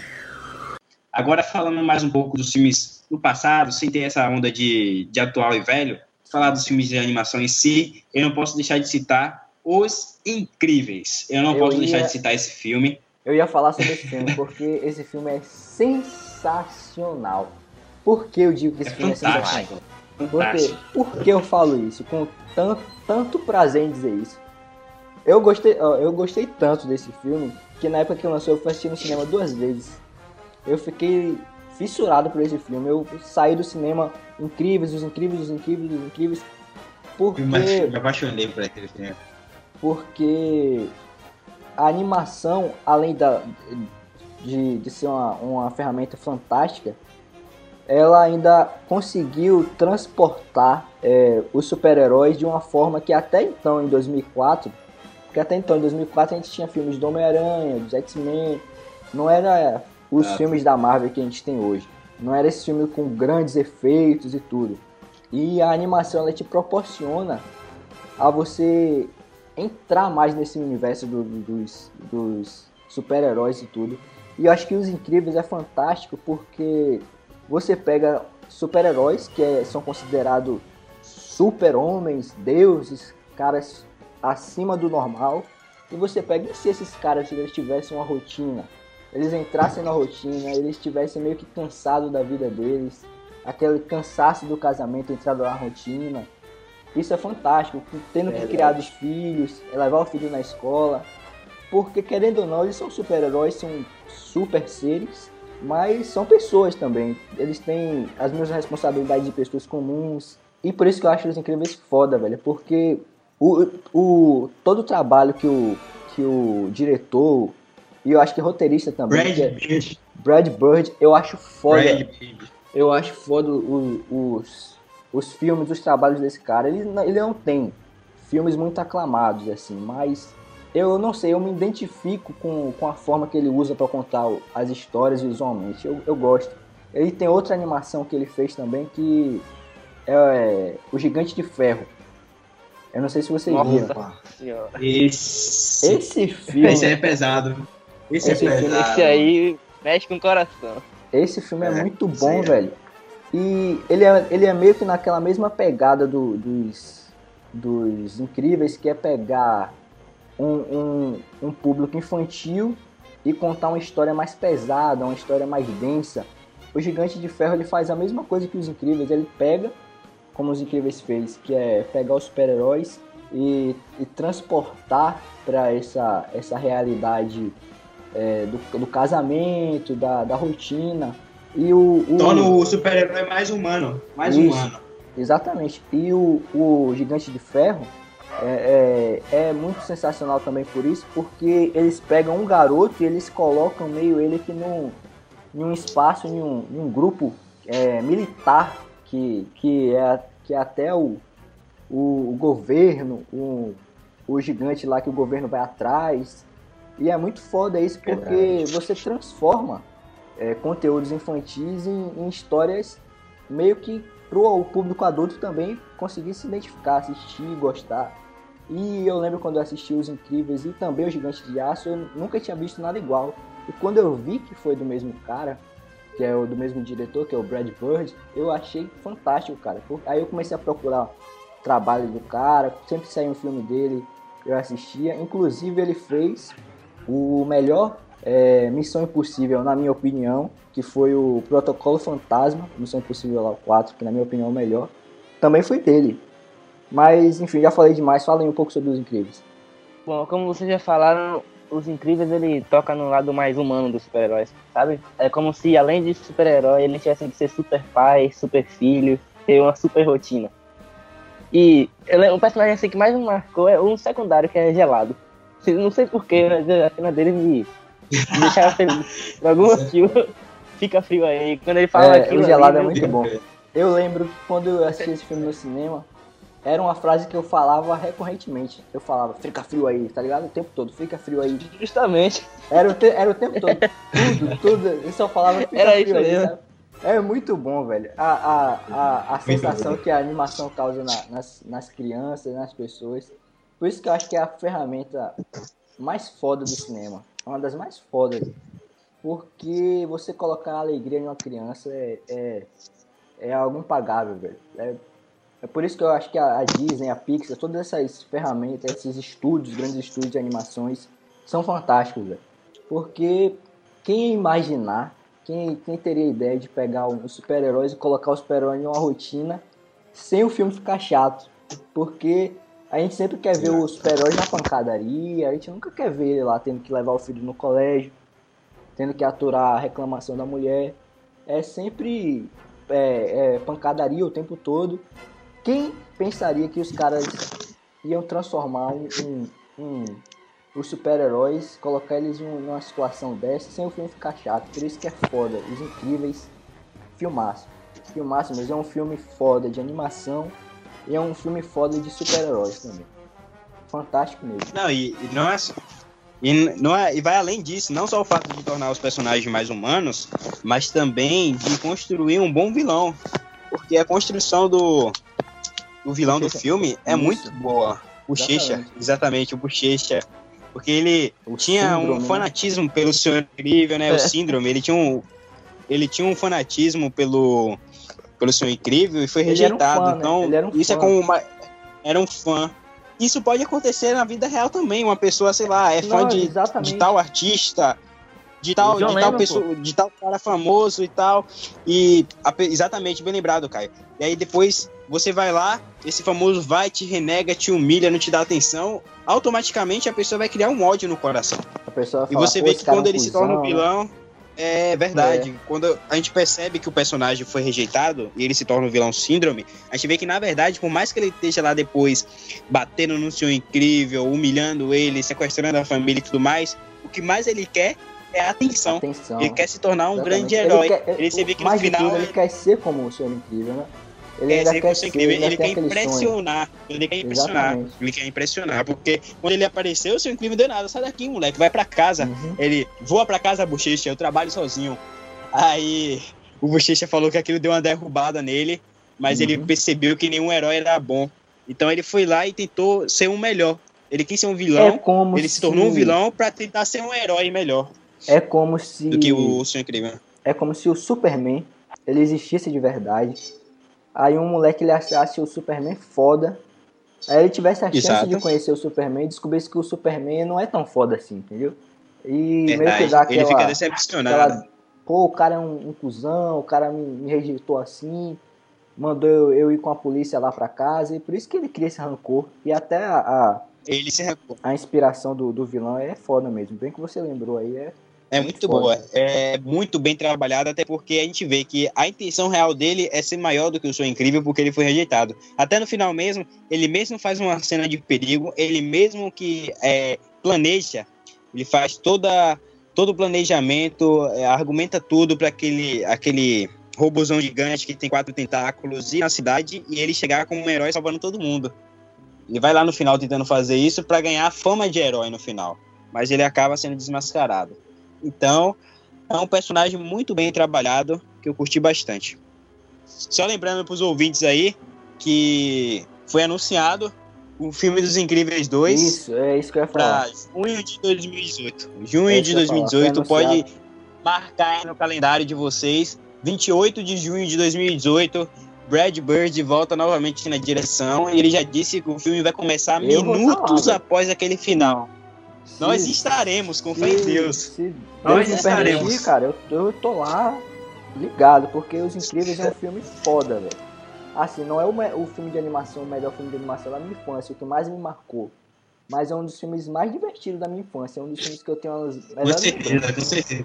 B: Agora, falando mais um pouco dos filmes do passado, sem ter essa onda de, de atual e velho, falar dos filmes de animação em si, eu não posso deixar de citar Os Incríveis. Eu não
A: Eu
B: posso
A: ia-
B: deixar de citar esse filme.
A: Eu ia falar sobre esse filme, (laughs) porque esse filme é sensacional. Por que eu digo que esse
B: É
A: filme é
B: fantástico.
A: sensacional? Porque,
B: Fantástico.
A: por que eu falo isso? Com tanto, tanto prazer em dizer isso. Eu gostei, ó, eu gostei tanto desse filme que na época que lançou eu fui assistir no cinema duas vezes. Eu fiquei fissurado por esse filme. Eu saí do cinema incríveis, os incríveis, os incríveis, os incríveis. Porque
B: Eu me me apaixonei por aquele filme.
A: porque a animação, além da, de, de ser uma, uma ferramenta fantástica, ela ainda conseguiu transportar é, os super-heróis de uma forma que até então, em 2004, porque até então, em 2004, a gente tinha filmes do Homem-Aranha, dos X-Men, não era os
B: Ah.
A: filmes da Marvel que a gente tem hoje. Não era esse filme com grandes efeitos e tudo. E a animação, ela te proporciona a você entrar mais nesse universo do- do- dos, dos super-heróis e tudo. E eu acho que Os Incríveis é fantástico porque você pega super-heróis que é- são considerados super-homens, deuses, caras acima do normal. E você pega, e se esses caras eles tivessem uma rotina? Eles entrassem na rotina, eles estivessem meio que cansados da vida deles, aquele cansaço do casamento entrado na rotina. Isso é fantástico, tendo que criar dos filhos, levar o filho na escola. Porque, querendo ou não, eles são super-heróis, são super seres, mas são pessoas também. Eles têm as mesmas responsabilidades de pessoas comuns. E por isso que eu acho os incríveis foda, velho. Porque o, o, todo o trabalho que o, que o diretor, e eu acho que roteirista também,
B: Brad
A: é
B: Pitt.
A: Brad Bird, eu acho foda.
B: Brad.
A: Eu acho foda o- os, os filmes, os trabalhos desse cara. Ele, não- ele não tem filmes muito aclamados, assim, mas eu não sei, eu me identifico com, com a forma que ele usa pra contar as histórias visualmente. Eu, eu gosto. Ele tem outra animação que ele fez também que é O Gigante de Ferro. Eu não sei se vocês viram.
C: Nossa senhora.
B: Esse,
A: Esse filme,
B: esse é pesado. Esse,
A: Esse
B: é
A: filme-
B: pesado.
C: Esse aí mexe com o coração.
A: Esse filme é,
B: É,
A: muito bom,
B: é.
A: velho. E ele é, ele é meio que naquela mesma pegada do- dos, dos incríveis, que é pegar um, um, um público infantil e contar uma história mais pesada, uma história mais densa. O Gigante de Ferro ele faz a mesma coisa que os Incríveis, ele pega, como os Incríveis fez, que é pegar os super-heróis e, e, transportar para essa, essa realidade é, do, do, casamento, da, da rotina. E o, o...
B: Torna o super-herói mais humano. Mais Isso, humano.
A: Exatamente. E o, o Gigante de Ferro, é, é, é, muito sensacional também por isso, porque eles pegam um garoto e eles colocam meio ele que num, em um espaço, em um, em um grupo é, militar que, que, é, que é até o, o, o governo, o, o gigante lá que o governo vai atrás. E é muito foda isso porque Verdade. você transforma é, conteúdos infantis em, em histórias meio que pro público adulto também conseguir se identificar, assistir, gostar. E eu lembro quando eu assisti Os Incríveis e também O Gigante de Aço, eu nunca tinha visto nada igual. E quando eu vi que foi do mesmo cara, que é o do mesmo diretor, que é o Brad Bird, eu achei fantástico, cara. Aí eu comecei a procurar trabalho do cara, sempre saiu um filme dele, eu assistia. Inclusive ele fez o melhor é, Missão Impossível, na minha opinião, que foi o Protocolo Fantasma, Missão Impossível 4, que na minha opinião é o melhor. Também foi dele. Mas, enfim, já falei demais. Falem um pouco sobre os incríveis.
C: Bom, como vocês já falaram, os incríveis ele toca no lado mais humano dos super-heróis, sabe? É como se além de super-herói, ele tivesse que ser super pai, super filho, ter uma super rotina. E o personagem assim que mais me marcou é um secundário que é gelado. Não sei porquê, mas a cena dele me, me deixava (laughs) feliz. Por algum motivo, fica frio aí. Quando ele fala
A: é, aquilo. O gelado ali, é muito bom. Eu lembro que quando eu assisti esse filme no cinema, era uma frase que eu falava recorrentemente. Eu falava, fica frio aí, tá ligado? O tempo todo, fica frio aí.
C: Justamente.
A: Era o, te, era o tempo todo. tudo, tudo. Eu só falava, fica
C: era
A: frio
C: isso
A: aí.
C: Mesmo.
A: É muito bom, velho. A, a, a, a sensação que a animação causa na, nas, nas crianças, nas pessoas. Por isso que eu acho que é a ferramenta mais foda do cinema. É uma das mais fodas. Porque você colocar a alegria em uma criança é, é, é algo impagável, velho. É, é por isso que eu acho que a, Disney, a Pixar, todas essas ferramentas, esses estúdios, grandes estúdios de animações, são fantásticos, velho. Porque quem imaginar, quem, quem teria ideia de pegar os super-heróis e colocar os super-heróis em uma rotina sem o filme ficar chato? Porque a gente sempre quer ver os super-heróis na pancadaria, a gente nunca quer ver ele lá tendo que levar o filho no colégio, tendo que aturar a reclamação da mulher. É sempre é, é, pancadaria o tempo todo. Quem pensaria que os caras iam transformar um, um, um os super-heróis, colocar eles em uma situação dessa sem o filme ficar chato? Por isso que é foda. Os incríveis, filmaço. Filmaço mesmo. É um filme foda de animação e é um filme foda de super-heróis também. Fantástico mesmo.
B: Não, e, e não é só. E, não é, e vai além disso, não só o fato de tornar os personagens mais humanos, mas também de construir um bom vilão. Porque a construção do, o vilão do filme é Isso. muito boa. Bochecha, exatamente. exatamente, o Bochecha. Porque ele o tinha síndrome, um né? fanatismo pelo Senhor Incrível, né? É. O síndrome, ele tinha um ele tinha um fanatismo pelo pelo Senhor Incrível e foi ele rejeitado. Um fã, né? então, né? um isso é fã. é como uma era um fã. Isso pode acontecer na vida real também. Uma pessoa, sei lá, é fã de, de tal artista, de tal, de tal pessoa, de tal cara famoso e tal. E exatamente, bem lembrado, Caio. E aí depois você vai lá, esse famoso vai, te renega, te humilha, não te dá atenção, automaticamente a pessoa vai criar um ódio no coração.
A: e
B: você vê que quando ele se torna um né? vilão, é verdade. É. Quando a gente percebe que o personagem foi rejeitado e ele se torna um vilão síndrome, a gente vê que, na verdade, por mais que ele esteja lá depois batendo no senhor incrível, humilhando ele, sequestrando a família e tudo mais, o que mais ele quer é a atenção. atenção. Ele quer se tornar um Exatamente. grande herói. Ele, quer, ele vê que no final.
A: Tudo, ele quer ser como o senhor incrível, né?
B: Ele é, quer ser, incrível. Ele quer impressionar. Sonho. Ele quer impressionar. Exatamente. Ele quer impressionar. Porque quando ele apareceu, o seu incrível deu nada. Sai daqui, moleque. Vai pra casa. Uhum. Ele voa pra casa, bochecha. Eu trabalho sozinho. Aí o bochecha falou que aquilo deu uma derrubada nele. Mas uhum. ele percebeu que nenhum herói era bom. Então ele foi lá e tentou ser um melhor. Ele quis ser um vilão. É ele se, se tornou um vilão para tentar ser um herói melhor.
A: É como se.
B: Do que o Senhor Incrível.
A: É como se o Superman ele existisse de verdade Aí um moleque ele achasse o Superman foda Aí ele tivesse a chance
B: Exato.
A: de conhecer o Superman e descobrisse que o Superman não é tão foda assim, entendeu? E meio que
B: Verdade.
A: dá
B: Ele fica
A: aquela,
B: decepcionado.
A: aquela pô, o cara é um, um cuzão, o cara me, me rejeitou assim, mandou eu, eu ir com a polícia lá pra casa, e por isso que ele cria esse rancor. E até a, a,
B: Ele se recusa.
A: a inspiração do, do vilão é foda mesmo. Bem que você lembrou aí, é.
B: É muito boa. É muito bem trabalhada, até porque a gente vê que a intenção real dele é ser maior do que o seu incrível, porque ele foi rejeitado. Até no final mesmo, ele mesmo faz uma cena de perigo, ele mesmo que é, planeja, ele faz toda, todo o planejamento, é, argumenta tudo para aquele, aquele robôzão gigante que tem quatro tentáculos ir na cidade e ele chegar como um herói salvando todo mundo. Ele vai lá no final tentando fazer isso para ganhar a fama de herói no final, mas ele acaba sendo desmascarado. Então, é um personagem muito bem trabalhado que eu curti bastante. Só lembrando para os ouvintes aí que foi anunciado o filme dos Incríveis 2
A: Isso, é isso que eu ia falar.
B: junho de 2018. Junho
A: É
B: de
A: isso que eu ia falar,
B: 2018
A: foi
B: pode marcar aí no calendário de vocês. 28 de junho de 2018, Brad Bird volta novamente na direção e ele já disse que o filme vai começar
A: Eu
B: minutos
A: falar,
B: após aquele final.
A: Se-
B: Nós estaremos, com fé em Deus.
A: Se
B: Nós
A: Deus me
B: estaremos.
A: permitir, cara, eu, eu tô lá ligado, porque Os Incríveis é um filme foda, velho. Assim, não é o, o filme de animação, o melhor filme de animação da minha infância, o que mais me marcou. Mas é um dos filmes mais divertidos da minha infância. É um dos filmes que eu tenho as
B: Com
A: melhores
B: certeza, com certeza.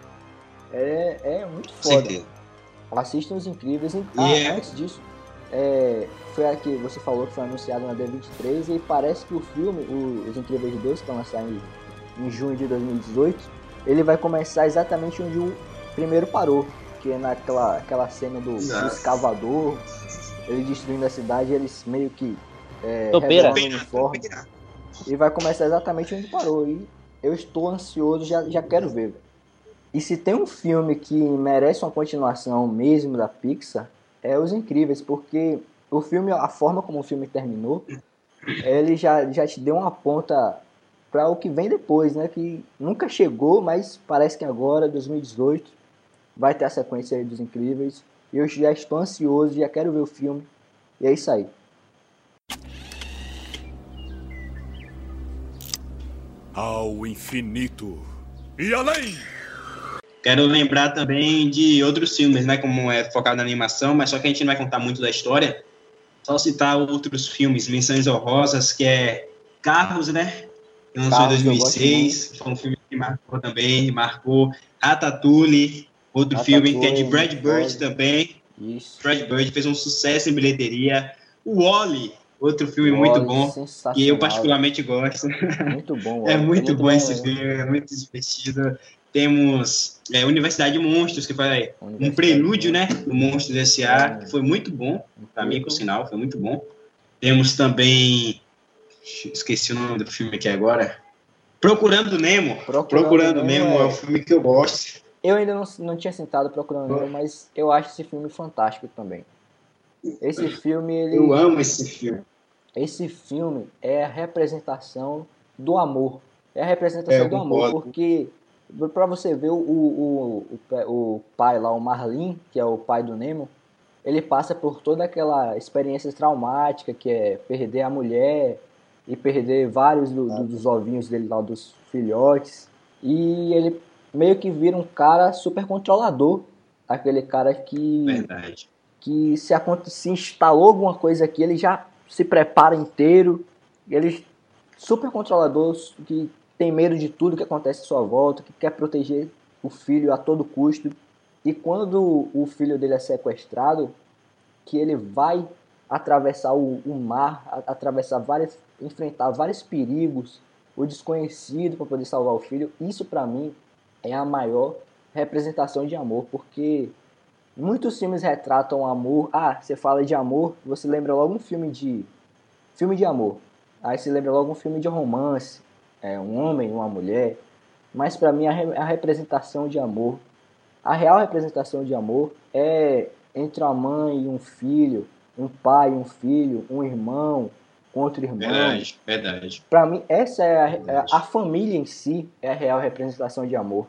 A: É, é muito
B: Com
A: foda.
B: certeza.
A: Assistam Os Incríveis. Ah,
B: é-
A: antes disso, é, foi a que você falou que foi anunciado na D23 e parece que o filme, o- Os Incríveis 2, que vai lançar em, junho de 2018, ele vai começar exatamente onde o primeiro parou, que é naquela aquela cena do, do escavador, ele destruindo a cidade, eles meio que é, revelando o uniforme. E vai começar exatamente onde parou. E eu estou ansioso, já, já quero ver. E se tem um filme que merece uma continuação mesmo da Pixar, é Os Incríveis, porque o filme, a forma como o filme terminou, ele já, já te deu uma ponta para o que vem depois, né? Que nunca chegou, mas parece que agora, 2018, vai ter a sequência aí dos Incríveis. E eu já estou ansioso, já quero ver o filme. E é isso aí.
D: Ao infinito e além!
B: Quero lembrar também de outros filmes, né? Como é focado na animação, mas só que a gente não vai contar muito da história. Só citar outros filmes, menções honrosas, que é Carros, né? Que lançou em
A: eu gosto
B: 2006. Foi um filme que marcou também, marcou Ratatouille, outro filme que é de Brad
A: Ratatouille,
B: Bird também.
A: Isso.
B: Brad Bird fez um sucesso em bilheteria. O Wally, outro filme muito
A: Olha,
B: bom, que eu particularmente gosto.
A: Muito bom. (laughs)
B: É
A: olha,
B: muito, bom esse
A: mesmo.
B: filme, é muito divertido. Temos é, Universidade de Monstros, que foi um prelúdio, né? Do Monstros S.A.,
A: É.
B: que foi muito bom, pra mim,
A: Muito.
B: por sinal, foi muito bom. Temos também. Esqueci o nome do filme aqui agora. Procurando Nemo.
A: Procurando
B: Procurando,
A: Nemo
B: Nemo é
A: é-
B: um filme que eu gosto.
A: Eu ainda não, não tinha sentado procurando Nemo, mas eu acho esse filme fantástico também. Esse filme, ele,
B: Eu amo esse filme.
A: esse filme é a representação do amor. É a representação
B: É,
A: do amor,
B: concordo.
A: porque pra você ver o, o, o- o pai lá, o Marlin, que é o pai do Nemo, ele passa por toda aquela experiência traumática que é perder a mulher e perder vários do- do- dos ovinhos dele lá, dos filhotes. E ele meio que vira um cara super controlador. Aquele cara que
B: Verdade.
A: que se, se instalou alguma coisa aqui, ele já se prepara inteiro. Ele super controlador, que tem medo de tudo que acontece à sua volta, que quer proteger o filho a todo custo. E quando o filho dele é sequestrado, que ele vai atravessar o, o mar, a- atravessar várias, enfrentar vários perigos, o desconhecido para poder salvar o filho, isso para mim é a maior representação de amor, porque Muitos filmes retratam amor. Ah, você fala de amor, você lembra logo um filme de filme de amor. Aí você lembra logo um filme de romance, é um homem, uma mulher. Mas para mim a, re- a representação de amor, a real representação de amor é entre uma mãe e um filho, um pai e um filho, um irmão com outro irmão.
B: Verdade, verdade.
A: Pra mim, essa é a, é a família em si, é a real representação de amor.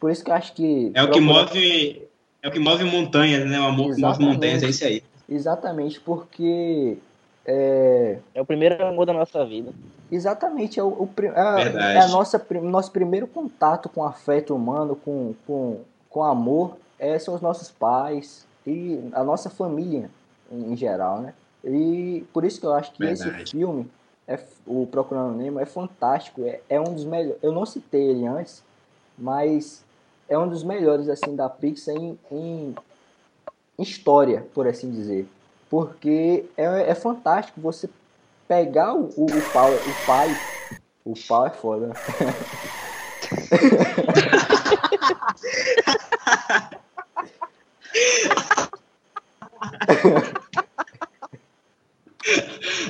A: Por isso que eu acho que.
B: É o que
A: procura-
B: move. É o que move montanhas, né? O amor que move montanhas, é isso aí.
A: Exatamente, porque é,
C: É o primeiro amor da nossa vida.
A: Exatamente, é o, o é,
B: Verdade.
A: é a nossa nosso primeiro contato com afeto humano, com, com, com amor, é, são os nossos pais e a nossa família em, em geral, né? E por isso que eu acho que esse
B: Verdade.
A: filme, é, o Procurando Nemo, é fantástico, é, é um dos melhores. Eu não citei ele antes, mas é um dos melhores assim da Pixar em, em história, por assim dizer. Porque é, é fantástico você pegar o, o, o, pau, o pai. O pau é foda. (laughs) (laughs)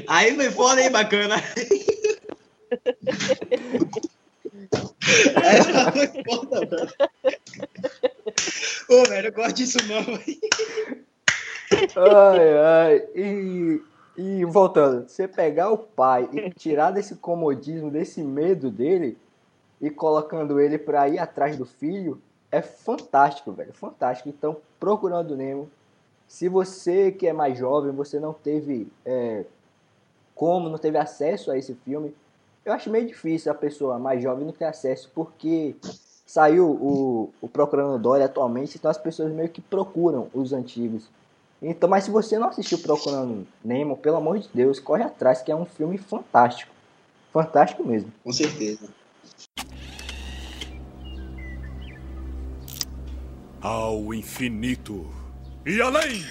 B: Aí foi foda, hein, bacana. (laughs) Essa foi foda, mano. Ô, velho, eu gosto disso não.
A: Ai, ai. E, e voltando, você pegar o pai e tirar desse comodismo, desse medo dele e colocando ele pra ir atrás do filho, é fantástico, velho. Fantástico. Então, procurando Nemo. Se você que é mais jovem, você não teve é, como, não teve acesso a esse filme, eu acho meio difícil a pessoa mais jovem não ter acesso, porque saiu o, o Procurando Dory atualmente, então as pessoas meio que procuram os antigos. Então, mas se você não assistiu Procurando Nemo, pelo amor de Deus, corre atrás, que é um filme fantástico. Fantástico mesmo.
B: Com certeza.
D: Ao infinito e além!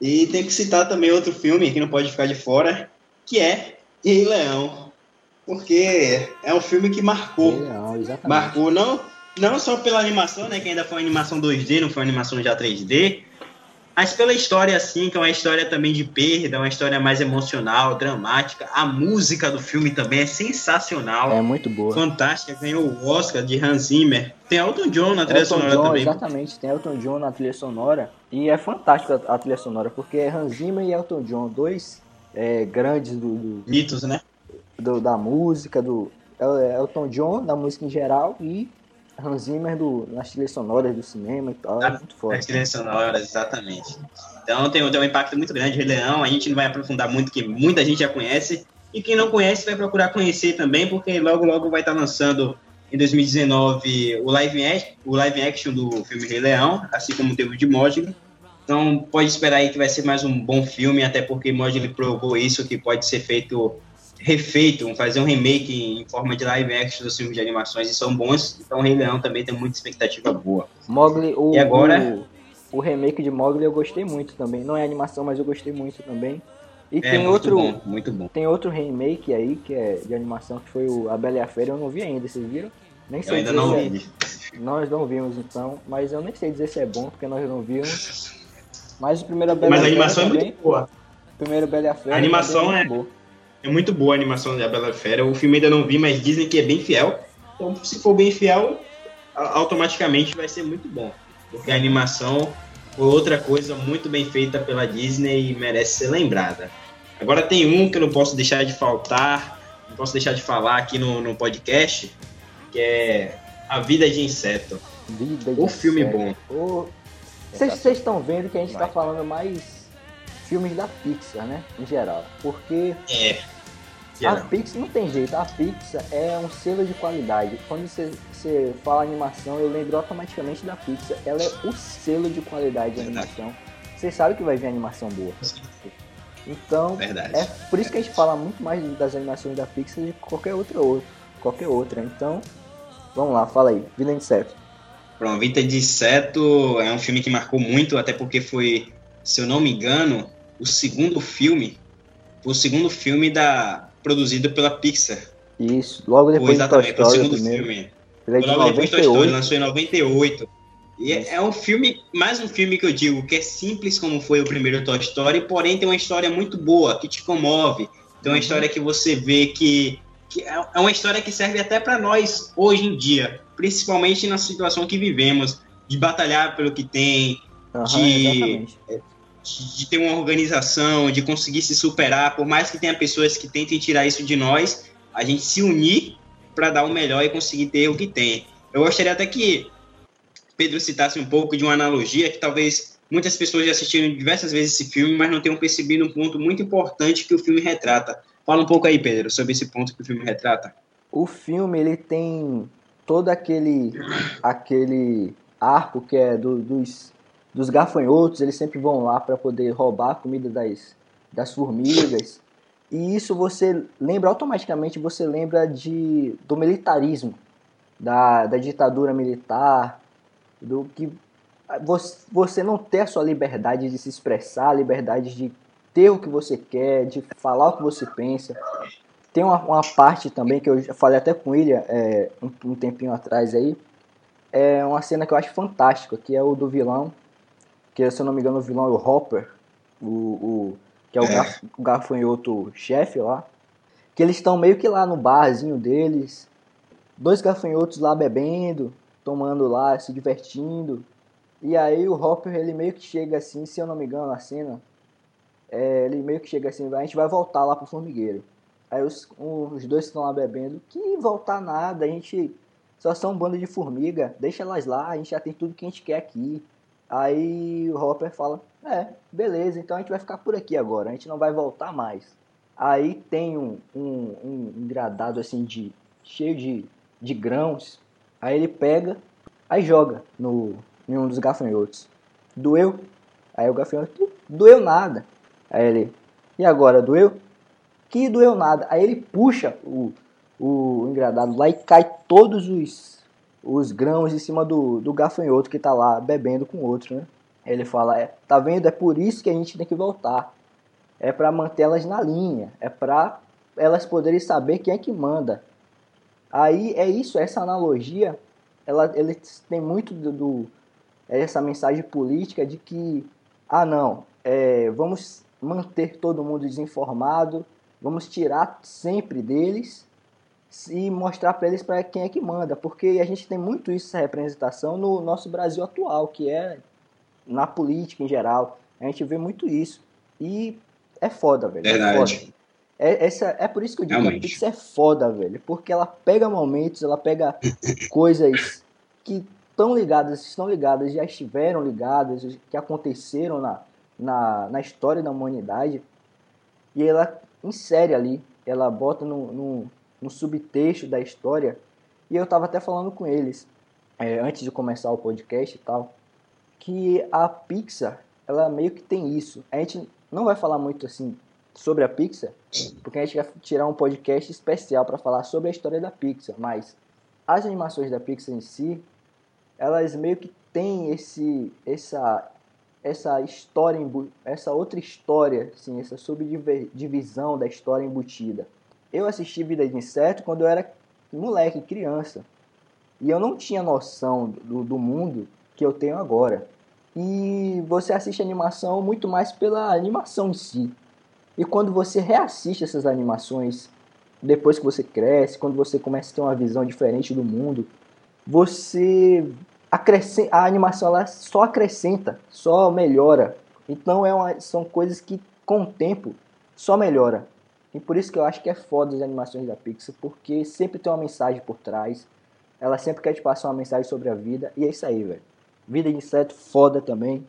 B: E tem que citar também outro filme que não pode ficar de fora, que é Rei Leão. Porque é um filme que marcou.
A: Exatamente.
B: Marcou não, não só pela animação, né? Que ainda foi uma animação 2D, não foi uma animação já 3D. Mas pela história, assim, que é uma história também de perda, uma história mais emocional, dramática. A música do filme também é sensacional.
A: É muito boa.
B: Fantástica, ganhou o Oscar de Hans Zimmer. Tem Elton John na trilha
A: Elton
B: sonora
A: John,
B: também.
A: exatamente, tem Elton John na trilha sonora. E é fantástico a, trilha sonora, porque é Hans Zimmer e Elton John, dois é, grandes do, do-
B: Mitos, né?
A: do- da música, do El- Elton John da música em geral e Hans Zimmer do, nas trilhas sonoras do cinema e tal. É muito forte.
B: trilhas sonoras, exatamente. Então tem, tem um impacto muito grande. Rei Leão, a gente não vai aprofundar muito, que muita gente já conhece. E quem não conhece vai procurar conhecer também, porque logo, logo vai estar lançando em 2019 o live, o live action do filme Rei Leão, assim como teve de Mowgli. Então pode esperar aí que vai ser mais um bom filme, até porque Mowgli provou isso, que pode ser feito, refeito, fazer um remake em forma de live action dos filmes de animações e são bons. Então Rei Leão também tem muita expectativa boa.
A: Mogli, o,
B: E agora?
A: o, o remake de Mogli eu gostei muito também. Não é animação, mas eu gostei muito também. E
B: É
A: tem
B: muito
A: outro,
B: bom, muito bom.
A: tem outro remake aí que é de animação que foi o A Bela e a Fera. Eu não vi ainda, vocês viram? Nem
B: Eu ainda não
A: é-
B: vi.
A: Nós não vimos então, mas eu nem sei dizer se é bom porque nós não vimos. Mas o primeiro Bela
B: Mas a animação é muito boa.
A: o primeiro Bela e a Fera
B: A animação é-
A: muito boa.
B: É muito boa a animação da Bela Fera. O filme ainda não vi, mas dizem que é bem fiel. Então, se for bem fiel, automaticamente vai ser muito bom. Porque a animação foi outra coisa muito bem feita pela Disney e merece ser lembrada. Agora tem um que eu não posso deixar de faltar, não posso deixar de falar aqui no, no podcast, que é A Vida de Inseto.
A: Vida de
B: O filme
A: inseto.
B: bom.
A: Vocês vocês estão vendo que a gente está falando mais filmes da Pixar, né? Em geral. Porque
B: É.
A: a. Pixar não tem jeito, a Pixar é um selo de qualidade. Quando você, você fala animação, eu lembro automaticamente da Pixar. Ela é o selo de qualidade de animação. Você sabe que vai vir animação boa. Então,
B: Verdade.
A: é por isso que a gente fala muito mais das animações da Pixar de qualquer outra, outra qualquer outra. Então, vamos lá, fala aí. Vida de Inseto.
B: Pronto, Vida de Inseto é um filme que marcou muito, até porque foi, se eu não me engano, o segundo filme, o segundo filme da produzido pela Pixar.
A: Isso, logo
B: Foi
A: depois de Toy
B: exatamente, o
A: Story, o
B: segundo
A: primeiro.
B: filme.
A: Ele é de
B: Logo depois de Toy Story,
A: 98.
B: lançou em 98. E é-
A: Isso.
B: é um filme, mais um filme que eu digo, que é simples como foi o primeiro Toy Story, porém tem uma história muito boa, que te comove. Tem
A: Uhum.
B: uma história que você vê que, que é é uma história que serve até para nós hoje em dia, principalmente na situação que vivemos, de batalhar pelo que tem,
A: Aham,
B: de-
A: exatamente.
B: De, ter uma organização, de conseguir se superar, por mais que tenha pessoas que tentem tirar isso de nós, a gente se unir para dar o melhor e conseguir ter o que tem. Eu gostaria até que Pedro citasse um pouco de uma analogia que talvez muitas pessoas já assistiram diversas vezes esse filme, mas não tenham percebido um ponto muito importante que o filme retrata. Fala um pouco aí, Pedro, sobre esse ponto que o filme retrata.
A: O filme ele tem todo aquele aquele arco que é do, dos, dos gafanhotos, eles sempre vão lá para poder roubar a comida das, das formigas. E isso você lembra automaticamente, você lembra de, do militarismo, da, da ditadura militar, do que você, você não ter a sua liberdade de se expressar, a liberdade de ter o que você quer, de falar o que você pensa. Tem uma, uma parte também que eu falei até com ele é, um, um tempinho atrás aí, é uma cena que eu acho fantástica, que é o do vilão, que se eu não me engano o vilão é o Hopper, o, o que é o, é. Gaf, o gafanhoto chefe lá, que eles estão meio que lá no barzinho deles, dois gafanhotos lá bebendo, tomando lá, se divertindo, e aí o Hopper ele meio que chega assim, se eu não me engano na cena, é, ele meio que chega assim, a gente vai voltar lá pro formigueiro. Aí os, os dois estão lá bebendo, que voltar nada, a gente só são um bando de formiga, deixa elas lá, a gente já tem tudo que a gente quer aqui. Aí o Hopper fala, é, beleza, então a gente vai ficar por aqui agora, a gente não vai voltar mais. Aí tem um, um, um engradado assim de. cheio de, de grãos. Aí ele pega, aí joga no, em um dos gafanhotos. Doeu? Aí o gafanhoto, doeu nada. Aí ele, e agora, doeu? Que doeu nada. Aí ele puxa o, o engradado lá e cai todos os, os grãos em cima do, do gafanhoto que tá lá bebendo com o outro, né? Ele fala, é, tá vendo? É por isso que a gente tem que voltar. É para manter elas na linha. É para elas poderem saber quem é que manda. Aí é isso, essa analogia, ela, ele tem muito do, do essa mensagem política de que, ah não, é, vamos manter todo mundo desinformado, vamos tirar sempre deles e mostrar para eles para quem é que manda, porque a gente tem muito isso, essa representação no nosso Brasil atual, que é na política em geral. A gente vê muito isso. E é foda, velho.
B: É Verdade.
A: É, foda. é, essa, é por isso que eu digo Realmente. que a Pix é foda, velho. Porque ela pega momentos, ela pega (laughs) coisas que estão ligadas, estão ligadas, já estiveram ligadas, que aconteceram na, na, na história da humanidade. E ela insere ali, ela bota no, no, no subtexto da história. E eu estava até falando com eles, é, antes de começar o podcast e tal, que a Pixar, ela meio que tem isso. A gente não vai falar muito assim sobre a Pixar, porque a gente vai tirar um podcast especial para falar sobre a história da Pixar, mas as animações da Pixar em si, elas meio que têm esse essa essa história essa outra história, assim, essa subdivisão da história embutida. Eu assisti Vida de Inseto quando eu era moleque, criança. E eu não tinha noção do, do mundo que eu tenho agora. E você assiste animação muito mais pela animação em si. E quando você reassiste essas animações, depois que você cresce, quando você começa a ter uma visão diferente do mundo, você acrescenta, a animação ela só acrescenta, só melhora. Então é uma, são coisas que com o tempo só melhora. E por isso que eu acho que é foda as animações da Pixar, porque sempre tem uma mensagem por trás. Ela sempre quer te passar uma mensagem sobre a vida. E é isso aí, velho. Vida de inseto, foda também.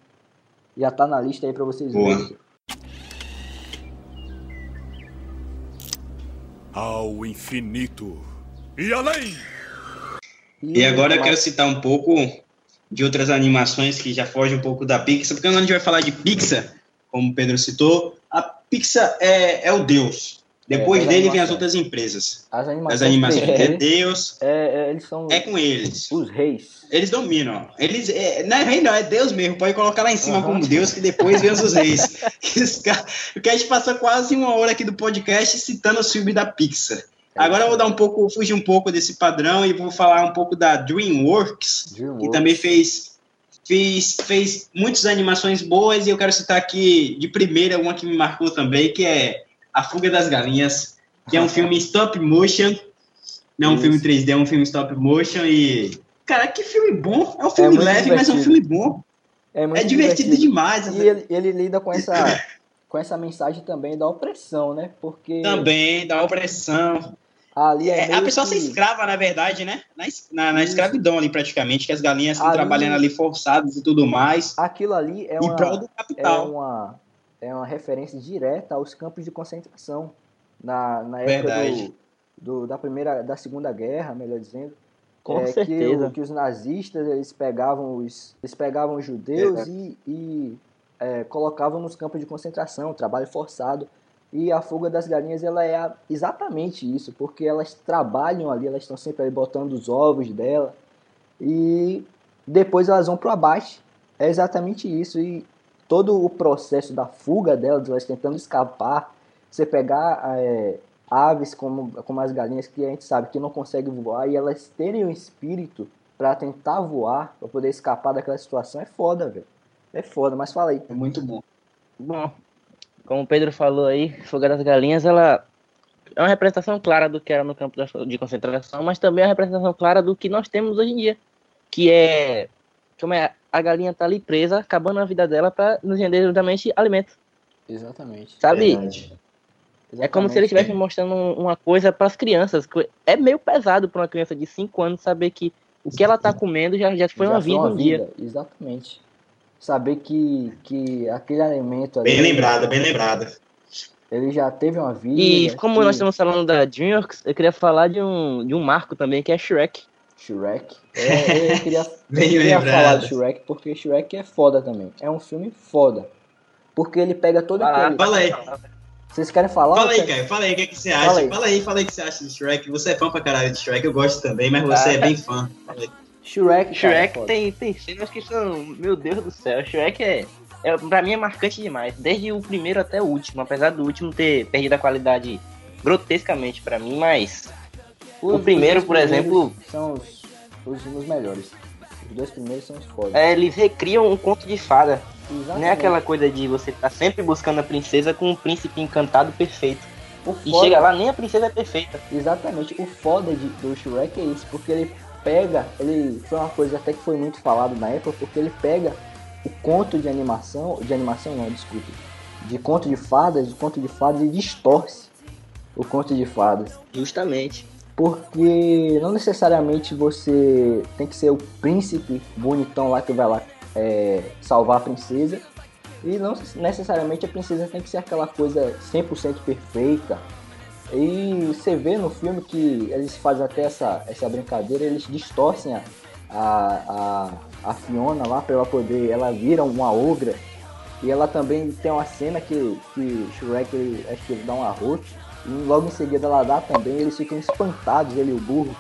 A: Já tá na lista aí pra vocês Boa. verem.
D: Ao infinito e além!
B: E, e agora eu quero citar um pouco de outras animações que já fogem um pouco da Pixar, porque quando a gente vai falar de Pixar, como o Pedro citou, Pixar é, é o Deus. Depois é, dele vem as outras empresas.
A: As animações.
B: As animações. É, Deus.
A: É, é, eles são.
B: É com eles.
A: Os reis.
B: Eles dominam. Eles, é, não é rei, não, é Deus mesmo. Pode colocar lá em cima uhum. como Deus, que depois vem os reis. Porque a gente passa quase uma hora aqui do podcast citando o filme da Pixar. É Agora eu vou dar um pouco, fugir um pouco desse padrão e vou falar um pouco da DreamWorks, DreamWorks. que também fez, fez, fez muitas animações boas e eu quero citar aqui de primeira uma que me marcou também, que é a Fuga das Galinhas, que é um filme stop motion. Não é um filme 3D, é um filme stop motion. E. Cara, que filme bom! É um filme é leve, divertido. mas é um filme bom. É, é divertido, divertido, demais.
A: E ele, ele lida com essa, (coughs) com essa mensagem também da opressão, né? Porque.
B: Também, da opressão.
A: Ali é,
B: É, a pessoa
A: que-
B: ser escrava, na verdade, né? Na, na- na escravidão ali, praticamente, que as galinhas estão
A: Ali-
B: trabalhando ali forçadas e tudo mais,
A: Aquilo ali é uma, é uma, é uma referência direta aos campos de concentração. Na, na época do, do- da primeira, da segunda guerra, melhor dizendo.
C: Com
A: é, Que,
C: certeza.
A: o- que os nazistas eles pegavam os, eles pegavam os judeus e, e, é, colocavam nos campos de concentração, trabalho forçado. E a fuga das galinhas ela é exatamente isso, porque elas trabalham ali, elas estão sempre ali botando os ovos dela e depois elas vão para o abate. É exatamente isso. E todo o processo da fuga delas, elas tentando escapar, você pegar é, aves como, como as galinhas que a gente sabe que não conseguem voar e elas terem o espírito para tentar voar, para poder escapar daquela situação, é foda, velho. É foda, mas fala aí.
B: É muito bom.
C: Bom, como o Pedro falou aí, Fogo das Galinhas, ela é uma representação clara do que era no campo de concentração, mas também é uma representação clara do que nós temos hoje em dia, que é como é a galinha tá ali presa, acabando a vida dela para nos render justamente alimento,
A: Exatamente.
C: sabe?
B: Verdade.
C: É como se ele estivesse mostrando um- uma coisa para as crianças. É meio pesado para uma criança de 5 anos saber que o que ela tá comendo já, já foi
A: Já
C: uma vida um dia.
A: Exatamente. Saber que, que aquele alimento ali,
B: Bem lembrada, bem lembrada.
A: ele já teve uma vida.
C: E como
A: que-
C: nós estamos falando da DreamWorks, eu queria falar de um, de um marco também, que é Shrek.
A: Shrek. É, (laughs) eu queria,
B: Bem
A: eu queria falar de Shrek porque Shrek é foda também. É um filme foda. Porque ele pega todo aquele.
B: Fala aí.
A: Vocês querem falar?
B: Fala aí, Caio. Fala aí, o que, é que você
A: Fala
B: acha?
A: aí.
B: Fala aí, fala aí o que você acha de Shrek. Você é fã pra caralho de Shrek, eu gosto também, mas você é bem fã. Fala aí.
A: Shrek,
C: Shrek
A: foda.
C: tem, tem cenas que são. Meu Deus do céu, Shrek é, é. Pra mim é marcante demais. Desde o primeiro até o último. Apesar do último ter perdido a qualidade grotescamente pra mim, mas.
A: Os
C: o primeiro, por exemplo-
A: São os, os, melhores. Os dois primeiros são os fodas.
C: é, eles recriam um conto de fada.
A: Exatamente.
C: Não é aquela coisa de você estar sempre buscando a princesa com um príncipe encantado perfeito.
A: O
C: E
A: foda-
C: chega lá, nem a princesa é perfeita.
A: Exatamente. O foda de, do Shrek é isso, porque ele pega, ele foi uma coisa até que foi muito falado na época, porque ele pega o conto de animação, de animação não, desculpe, de conto de fadas, o conto de fadas e distorce o conto de fadas.
C: Justamente.
A: Porque não necessariamente você tem que ser o príncipe bonitão lá que vai lá é, salvar a princesa. E não necessariamente a princesa tem que ser aquela coisa 100% perfeita. E você vê no filme que eles fazem até essa, essa brincadeira, eles distorcem a, a, a, a Fiona lá para ela poder. Ela vira uma ogra. E ela também tem uma cena que, que Shrek ele, acho que ele dá um arroto. E logo em seguida ela dá também, eles ficam espantados, ele e o burro.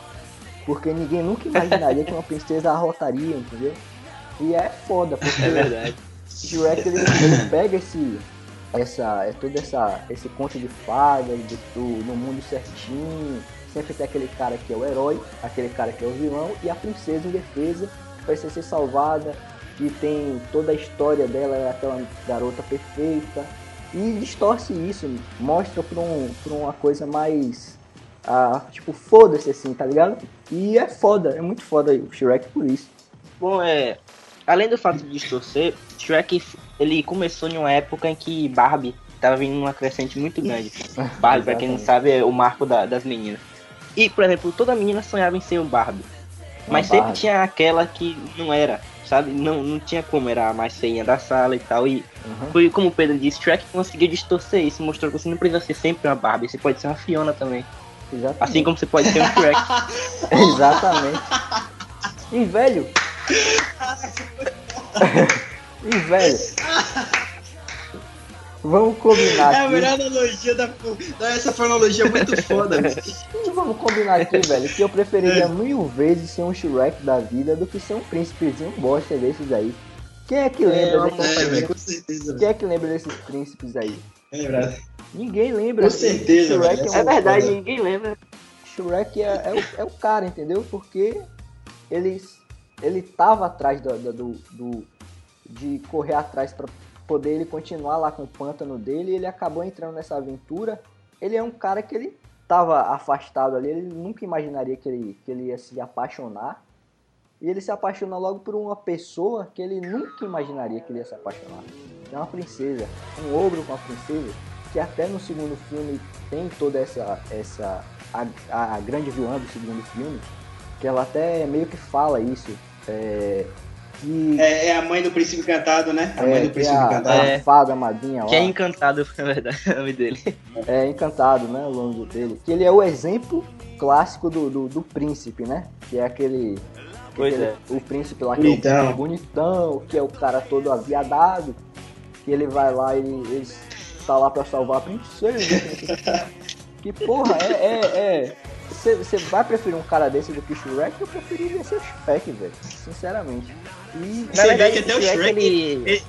A: Porque ninguém nunca imaginaria que uma princesa arrotaria, entendeu? E é foda, porque
C: É.
A: Shrek ele, ele pega esse, essa, é todo essa, esse conto de fadas, do- no mundo certinho. Sempre tem aquele cara que é o herói, aquele cara que é o vilão, e a princesa indefesa, que precisa ser salvada, e tem toda a história dela, é aquela garota perfeita. E distorce isso, mostra pra, um, pra uma coisa mais. Ah, tipo, foda-se assim, tá ligado? E é foda, é muito foda o Shrek por isso.
C: Bom, é. Além do fato de distorcer, Shrek ele começou em uma época em que Barbie tava vindo numa crescente muito grande. (laughs) Barbie, pra quem não sabe, é o marco da- das meninas. E, por exemplo, toda menina sonhava em ser um Barbie.
A: Uma
C: Mas sempre
A: Barbie.
C: tinha aquela que não era, sabe? Não, não tinha como, era a mais feinha da sala e tal. E
A: Uhum.
C: foi como o Pedro disse, Shrek conseguiu distorcer isso, mostrou que você não precisa ser sempre uma Barbie, você pode ser uma Fiona também.
A: Exatamente.
C: Assim como você pode ser um Shrek. (laughs)
A: Exatamente. E velho. E velho. Vamos combinar
B: É a
A: aqui.
B: melhor analogia da. Essa foi uma analogia muito foda.
A: E vamos combinar aqui, velho, que eu preferiria mil vezes ser um Shrek da vida do que ser um príncipezinho bosta desses aí. Quem é que lembra
B: É,
A: desses
B: velho,
A: príncipes?
B: com certeza.
A: Quem é que lembra desses príncipes aí?
B: É lembrado.
A: Ninguém lembra.
B: Com certeza,
A: Shrek
B: velho.
A: é,
C: É verdade,
B: foda.
C: ninguém lembra.
A: Shrek é, é, o, é o cara, entendeu? Porque ele, ele tava atrás do, do, do- de correr atrás para poder ele continuar lá com o pântano dele ele acabou entrando nessa aventura. Ele é um cara que ele tava afastado ali, ele nunca imaginaria que ele, que ele ia se apaixonar. E ele se apaixona logo por uma pessoa que ele nunca imaginaria que ele ia se apaixonar. É uma princesa, um ogro com uma princesa. que até no segundo filme tem toda essa. essa a, a grande vilã do segundo filme, que ela até meio que fala isso. É, que
B: É, é a mãe do príncipe encantado, né? A mãe
A: é,
B: do
A: que
B: príncipe
A: a,
B: encantado.
A: a
C: É.
A: fada madrinha lá.
C: Que é encantado, (laughs) na verdade, é o nome dele.
A: É encantado, né? O nome dele. Que ele é o exemplo clássico do, do, do príncipe, né? Que é aquele.
C: Pois
A: aquele-
C: é.
A: O príncipe lá que
B: Bonitão.
A: é o bonitão, que é o cara todo aviadado. Que ele vai lá e ele tá lá pra salvar a princesa. (laughs) que porra, é. é, é... Você vai preferir um cara desse do que o Shrek? Eu preferiria ser o Shrek, velho. Sinceramente. E.
B: Você vê que até o Shrek-
C: ele...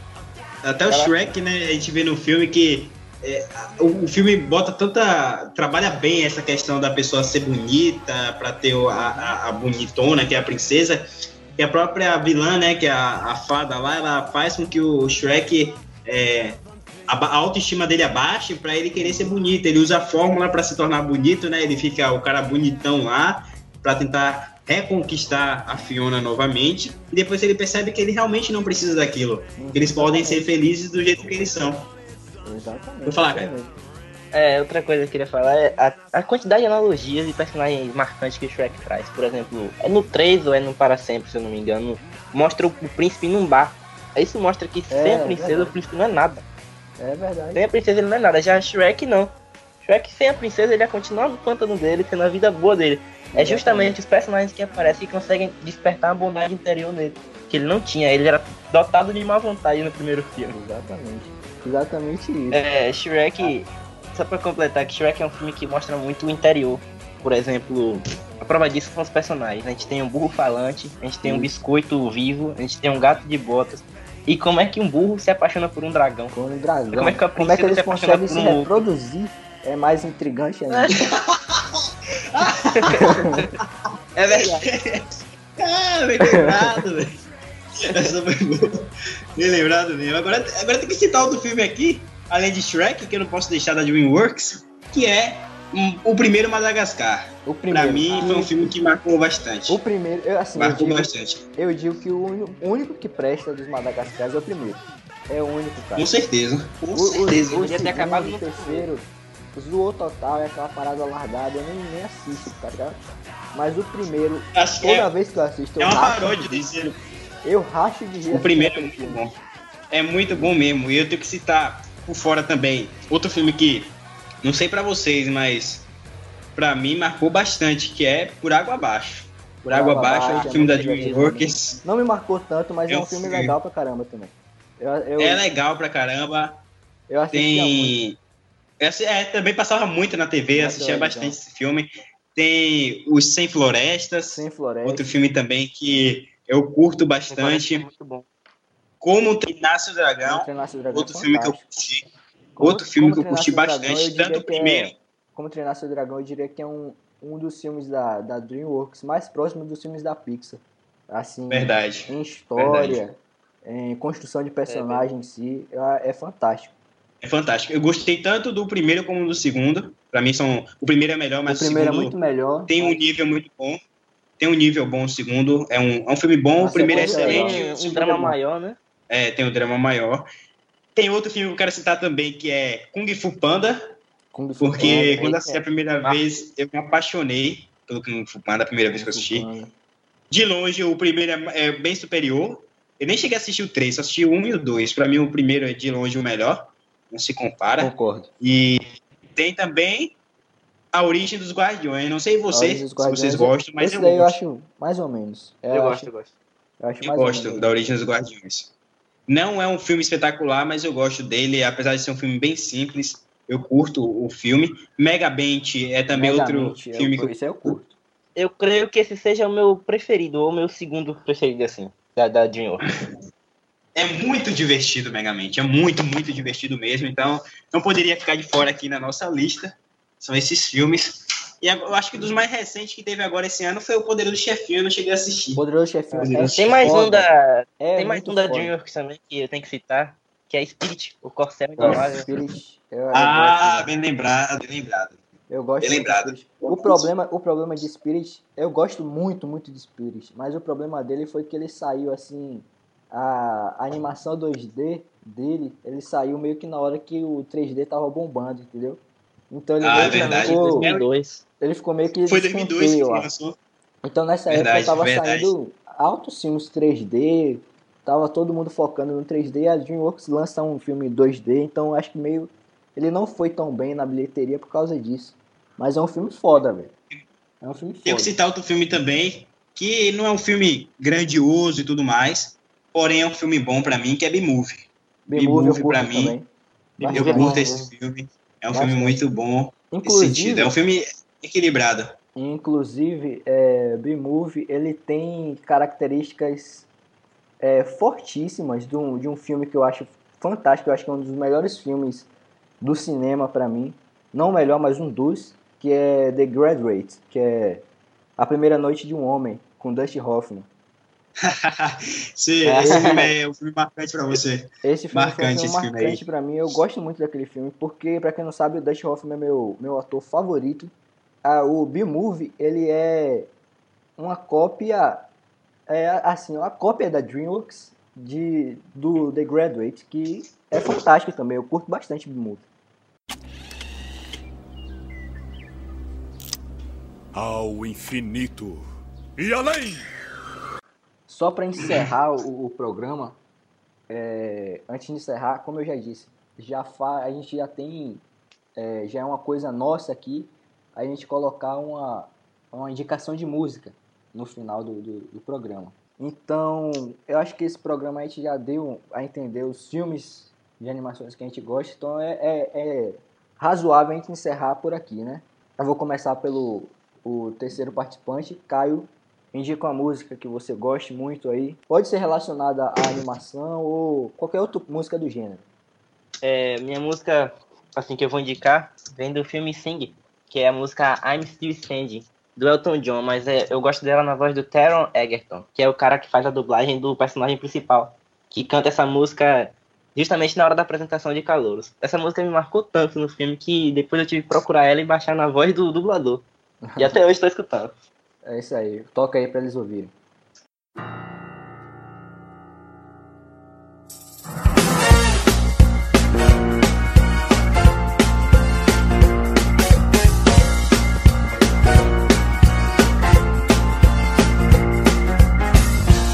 B: Até o Shrek, né? A gente vê no filme que é, o, o filme bota tanta. trabalha bem essa questão da pessoa ser bonita, pra ter a, a, a bonitona, que é a princesa. E a própria vilã, né? Que é a, a fada lá, ela faz com que o Shrek. é, a, autoestima dele abaixe pra ele querer ser bonito. Ele usa a fórmula pra se tornar bonito, né? Ele fica o cara bonitão lá pra tentar reconquistar a Fiona novamente. E depois ele percebe que ele realmente não precisa daquilo. Que eles podem ser felizes do jeito que eles são.
A: Exatamente.
B: Vou falar, cara.
C: É, outra coisa que eu queria falar é a, a quantidade de analogias e personagens marcantes que o Shrek traz. Por exemplo, é no 3 ou é no Para Sempre, se eu não me engano, mostra o, o príncipe num bar. Isso mostra que sem a princesa
A: verdade.
C: o príncipe não é nada.
A: É verdade.
C: Sem a princesa ele não é nada. Já Shrek não. Shrek sem a princesa ele ia continuar no pântano dele, tendo a vida boa dele. É justamente os personagens que aparecem que conseguem despertar a bondade interior nele. Que ele não tinha, ele era dotado de má vontade no primeiro filme.
A: Exatamente. Exatamente isso.
C: É, Shrek, só pra completar, que Shrek é um filme que mostra muito o interior. Por exemplo, a prova disso são os personagens. A gente tem um burro falante, a gente tem um biscoito vivo, a gente tem um gato de botas. E como é que um burro se apaixona por um dragão?
A: Com um dragão.
C: Como é que a
A: Como é que eles conseguem se
C: por um
A: reproduzir? É mais intrigante ainda.
C: É verdade.
B: Ah, bem lembrado, velho. Essa foi boa. Bem lembrado mesmo. Agora, agora tem que citar outro filme aqui, além de Shrek, que eu não posso deixar da DreamWorks, que é o primeiro Madagascar.
A: O
B: Pra
A: primeiro.
B: mim, foi um filme que marcou bastante.
A: O primeiro, eu, assim, eu
B: Marcou
A: digo,
B: bastante.
A: eu digo que o o único que presta dos Madagascares é o primeiro. É o único, cara.
B: Com certeza. Com
A: O, o, o
B: certeza.
C: Podia ter
A: segundo,
C: acabado
A: o terceiro, zoou total, é aquela parada largada, eu nem, nem assisto, tá ligado? Mas o primeiro,
B: Acho
A: toda
B: é,
A: vez que eu assisto, eu
B: é uma
A: racho
B: paródia
A: de. Eu racho de rir.
B: O primeiro é muito bom. É muito bom mesmo. E eu tenho que citar por fora também outro filme que, não sei pra vocês, mas pra mim marcou bastante, que é Por Água Abaixo. Por Água Abaixo é um
A: é
B: filme da
A: muito divertido
B: DreamWorks.
A: Não me marcou tanto, mas é,
B: É
A: um filme legal pra caramba também. Eu, eu,
B: É legal pra caramba.
A: eu assistia muito.
B: Tem. Essa- É, também passava muito na TV,
A: Muito
B: assistia
A: legal.
B: bastante esse filme. Tem Os Sem Florestas,
A: Sem floresta.
B: outro filme também que eu curto bastante.
C: Muito bom.
B: Como o Dragão,
A: Como Treinar Seu Dragão é
B: outro filme que eu
A: fantástico. Como-
B: Outro filme que eu curti
A: Seu Dragão,
B: bastante,
A: eu
B: tanto o
A: é-
B: primeiro.
A: Como Treinar Seu Dragão, eu diria que é um, um dos filmes da, da DreamWorks mais próximo dos filmes da Pixar. Assim,
B: Verdade.
A: em história, em construção de personagem em si, é, é fantástico.
B: É fantástico. Eu gostei tanto do primeiro como do segundo. Pra mim são. O primeiro é melhor, mas
A: o primeiro
B: o
A: é
B: segundo
A: muito melhor.
B: tem um nível muito bom. Tem um nível bom o segundo. É um, é um filme bom,
A: Nossa,
B: o primeiro é
A: é bom,
B: excelente.
C: Tem um
B: segundo
C: drama
B: é bom.
C: maior, né?
B: É, tem o drama maior. Tem outro filme que eu quero citar também, que é Kung Fu Panda,
A: Kung Fu
B: porque
A: Panda,
B: quando eu assisti a primeira
C: Ah.
B: vez, eu me apaixonei pelo Kung Fu Panda, a primeira vez que eu assisti.
A: Panda.
B: De longe, o primeiro é, é bem superior. Eu nem cheguei a assistir o 3, só assisti o 1 e o 2. Pra mim, o primeiro é de longe o melhor. Não se compara.
A: Concordo.
B: E tem também A Origem dos Guardiões. Não sei você, se vocês
A: Guardiões,
B: gostam, mas
A: Esse
B: eu
A: eu
B: gosto.
A: acho mais ou menos. É,
C: Eu
A: acho,
C: gosto, eu gosto.
A: Eu, acho
B: Eu
A: mais ou
B: gosto
A: menos.
B: da Origem dos Guardiões. Não é um filme espetacular, mas eu gosto dele, apesar de ser um filme bem simples. Eu curto o filme. Megabent é também outro filme
A: eu,
B: que eu
A: Isso aí eu curto.
C: Eu creio que esse seja o meu preferido, ou o meu segundo preferido, assim, da, da DreamWorks.
B: É muito divertido, Megamente. É muito, muito divertido mesmo. Então, não poderia ficar de fora aqui na nossa lista. São esses filmes. E eu acho que dos mais recentes que teve agora esse ano foi o Poderoso Chefinho. Eu não cheguei a assistir.
A: Poderoso Chefinho.
B: Poderoso
A: é
C: Tem mais um
A: foda.
C: da.
A: É
C: tem mais um da. DreamWorks também que eu tenho que citar, que é Spirit, o Corcel
A: Nossa,
C: Indomável.
B: Ah, bem lembrado, bem lembrado.
A: eu gosto
B: bem lembrado.
A: O problema, o problema de Spirit, eu gosto muito, muito de Spirit, mas o problema dele foi que ele saiu assim a animação 2D dele, ele saiu meio que na hora que o 3D tava bombando, entendeu? Então ele,
B: Ah,
A: meio
B: é
A: que
B: verdade.
A: ficou-
C: 2002.
A: ele ficou meio que
B: Foi
A: de
B: 2002 que lançou.
A: Então nessa
B: Verdade,
A: época tava
B: verdade.
A: saindo altos filmes 3D, tava todo mundo focando no 3D, a DreamWorks lança um filme 2D, então acho que meio ele não foi tão bem na bilheteria por causa disso. Mas é um filme foda, velho. É um filme
B: Tenho que
A: foda.
B: citar outro filme também, que não é um filme grandioso e tudo mais, porém é um filme bom pra mim, que é B-Movie.
A: B-Movie eu
B: B-Movie
A: curto
B: pra mim.
A: também.
B: Eu
C: é
B: curto
C: né?
B: esse filme. É um filme muito bom nesse
A: Inclusive,
B: sentido. É um filme equilibrado.
A: Inclusive, é, B-Movie ele tem características é, fortíssimas de um, de um filme que eu acho fantástico, eu acho que é um dos melhores filmes do cinema pra mim. Não o melhor, mas um dos, que é The Graduate, que é A Primeira Noite de um Homem, com Dustin Hoffman.
B: Sim, esse filme é um filme marcante pra você.
A: Esse filme foi um
B: Marcante
A: filme
B: esse filme aí.
A: marcante pra mim. Eu gosto muito daquele filme, porque, pra quem não sabe, o Dustin Hoffman é meu, meu ator favorito. Ah, o B-Movie, ele é uma cópia, é assim, uma cópia da DreamWorks de, do The Graduate, que é fantástico também. Eu curto bastante B-Movie.
D: Ao infinito e além!
A: Só pra encerrar o, o programa, é, antes de encerrar, como eu já disse, já fa, a gente já tem, é, já é uma coisa nossa aqui, a gente colocar uma, uma indicação de música no final do, do, do programa. Então, eu acho que esse programa a gente já deu a entender os filmes de animações que a gente gosta, então é, é, é razoável a gente encerrar por aqui, né? Eu vou começar pelo o terceiro participante, Caio. Indica uma música que você goste muito aí. Pode ser relacionada à animação ou qualquer outra música do gênero.
C: É, minha música, assim, que eu vou indicar, vem do filme Sing, que é a música I'm Still Standing, do Elton John, mas é, eu gosto dela na voz do Taron Egerton, que é o cara que faz a dublagem do personagem principal, que canta essa música justamente na hora da apresentação de Calouros. Essa música me marcou tanto no filme que depois eu tive que procurar ela e baixar na voz do dublador. E até hoje estou escutando.
A: É isso aí. Toca aí pra eles ouvirem.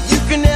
E: You can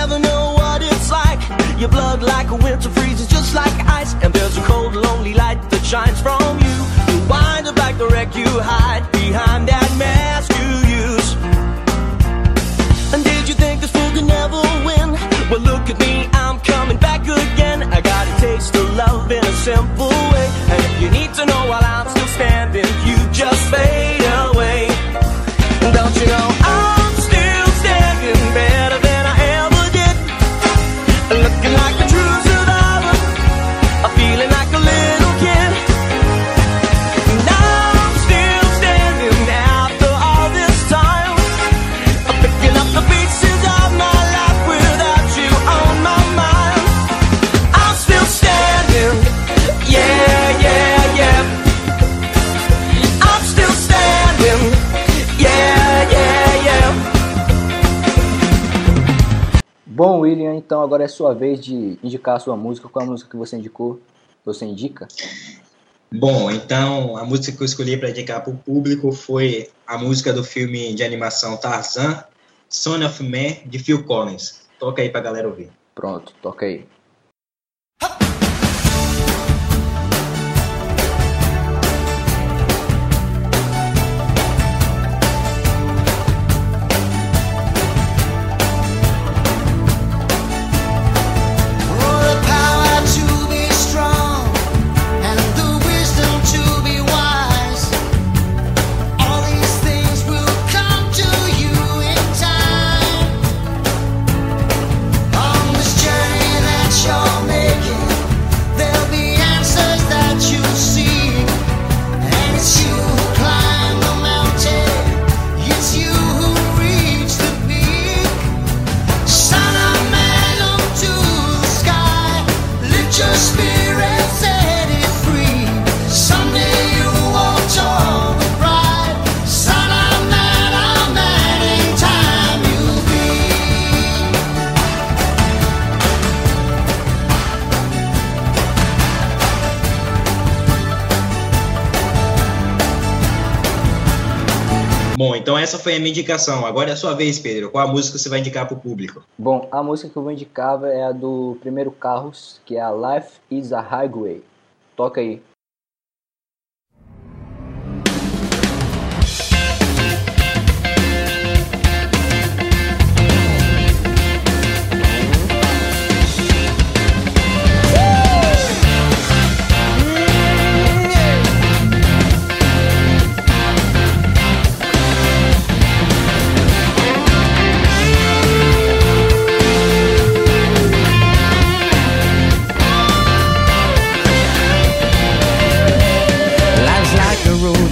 A: então agora é sua vez de indicar a sua música. Qual é a música que você indicou? Você indica?
B: Bom, então a música que eu escolhi para indicar para o público foi a música do filme de animação Tarzan, Son of Man, de Phil Collins. Toca aí pra galera ouvir.
A: Pronto, toca aí.
B: Essa foi a minha indicação. Agora é a sua vez, Pedro. Qual a música você vai indicar pro público?
A: Bom, a música que eu vou indicar é a do primeiro Carros, que é a Life is a Highway. Toca aí.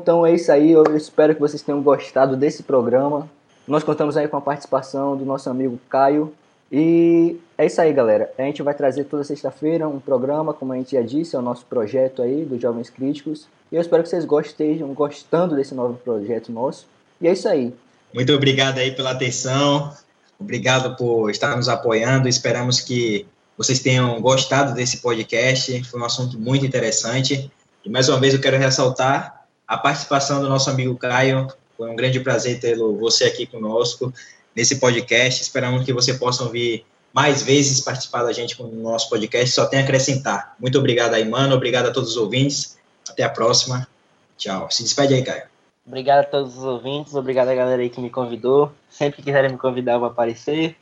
A: Então é isso aí. Eu espero que vocês tenham gostado desse programa. Nós contamos aí com a participação do nosso amigo Caio. E é isso aí, galera. A gente vai trazer toda sexta-feira um programa, como a gente já disse, é o nosso projeto aí dos Jovens Críticos. E eu espero que vocês estejam gostando desse novo projeto nosso. E é isso aí.
B: Muito obrigado aí pela atenção. Obrigado por estar nos apoiando. Esperamos que vocês tenham gostado desse podcast. Foi um assunto muito interessante. E mais uma vez eu quero ressaltar a participação do nosso amigo Caio. Foi um grande prazer tê-lo você aqui conosco nesse podcast. Esperamos que você possa ouvir mais vezes participar da gente no nosso podcast. Só tem a acrescentar. Muito obrigado aí, mano. Obrigado a todos os ouvintes. Até a próxima. Tchau. Se despede aí, Caio.
C: Obrigado a todos os ouvintes, obrigado a galera aí que me convidou. Sempre que quiserem me convidar, eu vou aparecer.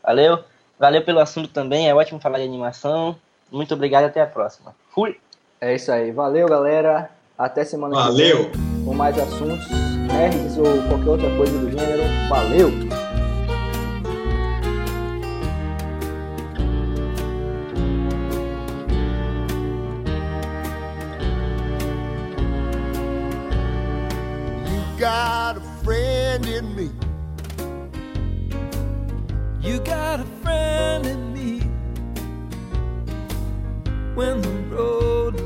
C: Valeu. Valeu pelo assunto também, é ótimo falar de animação. Muito obrigado e até a próxima. Fui!
A: É isso aí. Valeu, galera. Até semana
B: Valeu.
A: que vem com mais assuntos, nerds ou qualquer outra coisa do gênero. Valeu!
F: You got a friend in me.
E: You got a friend in me. When the road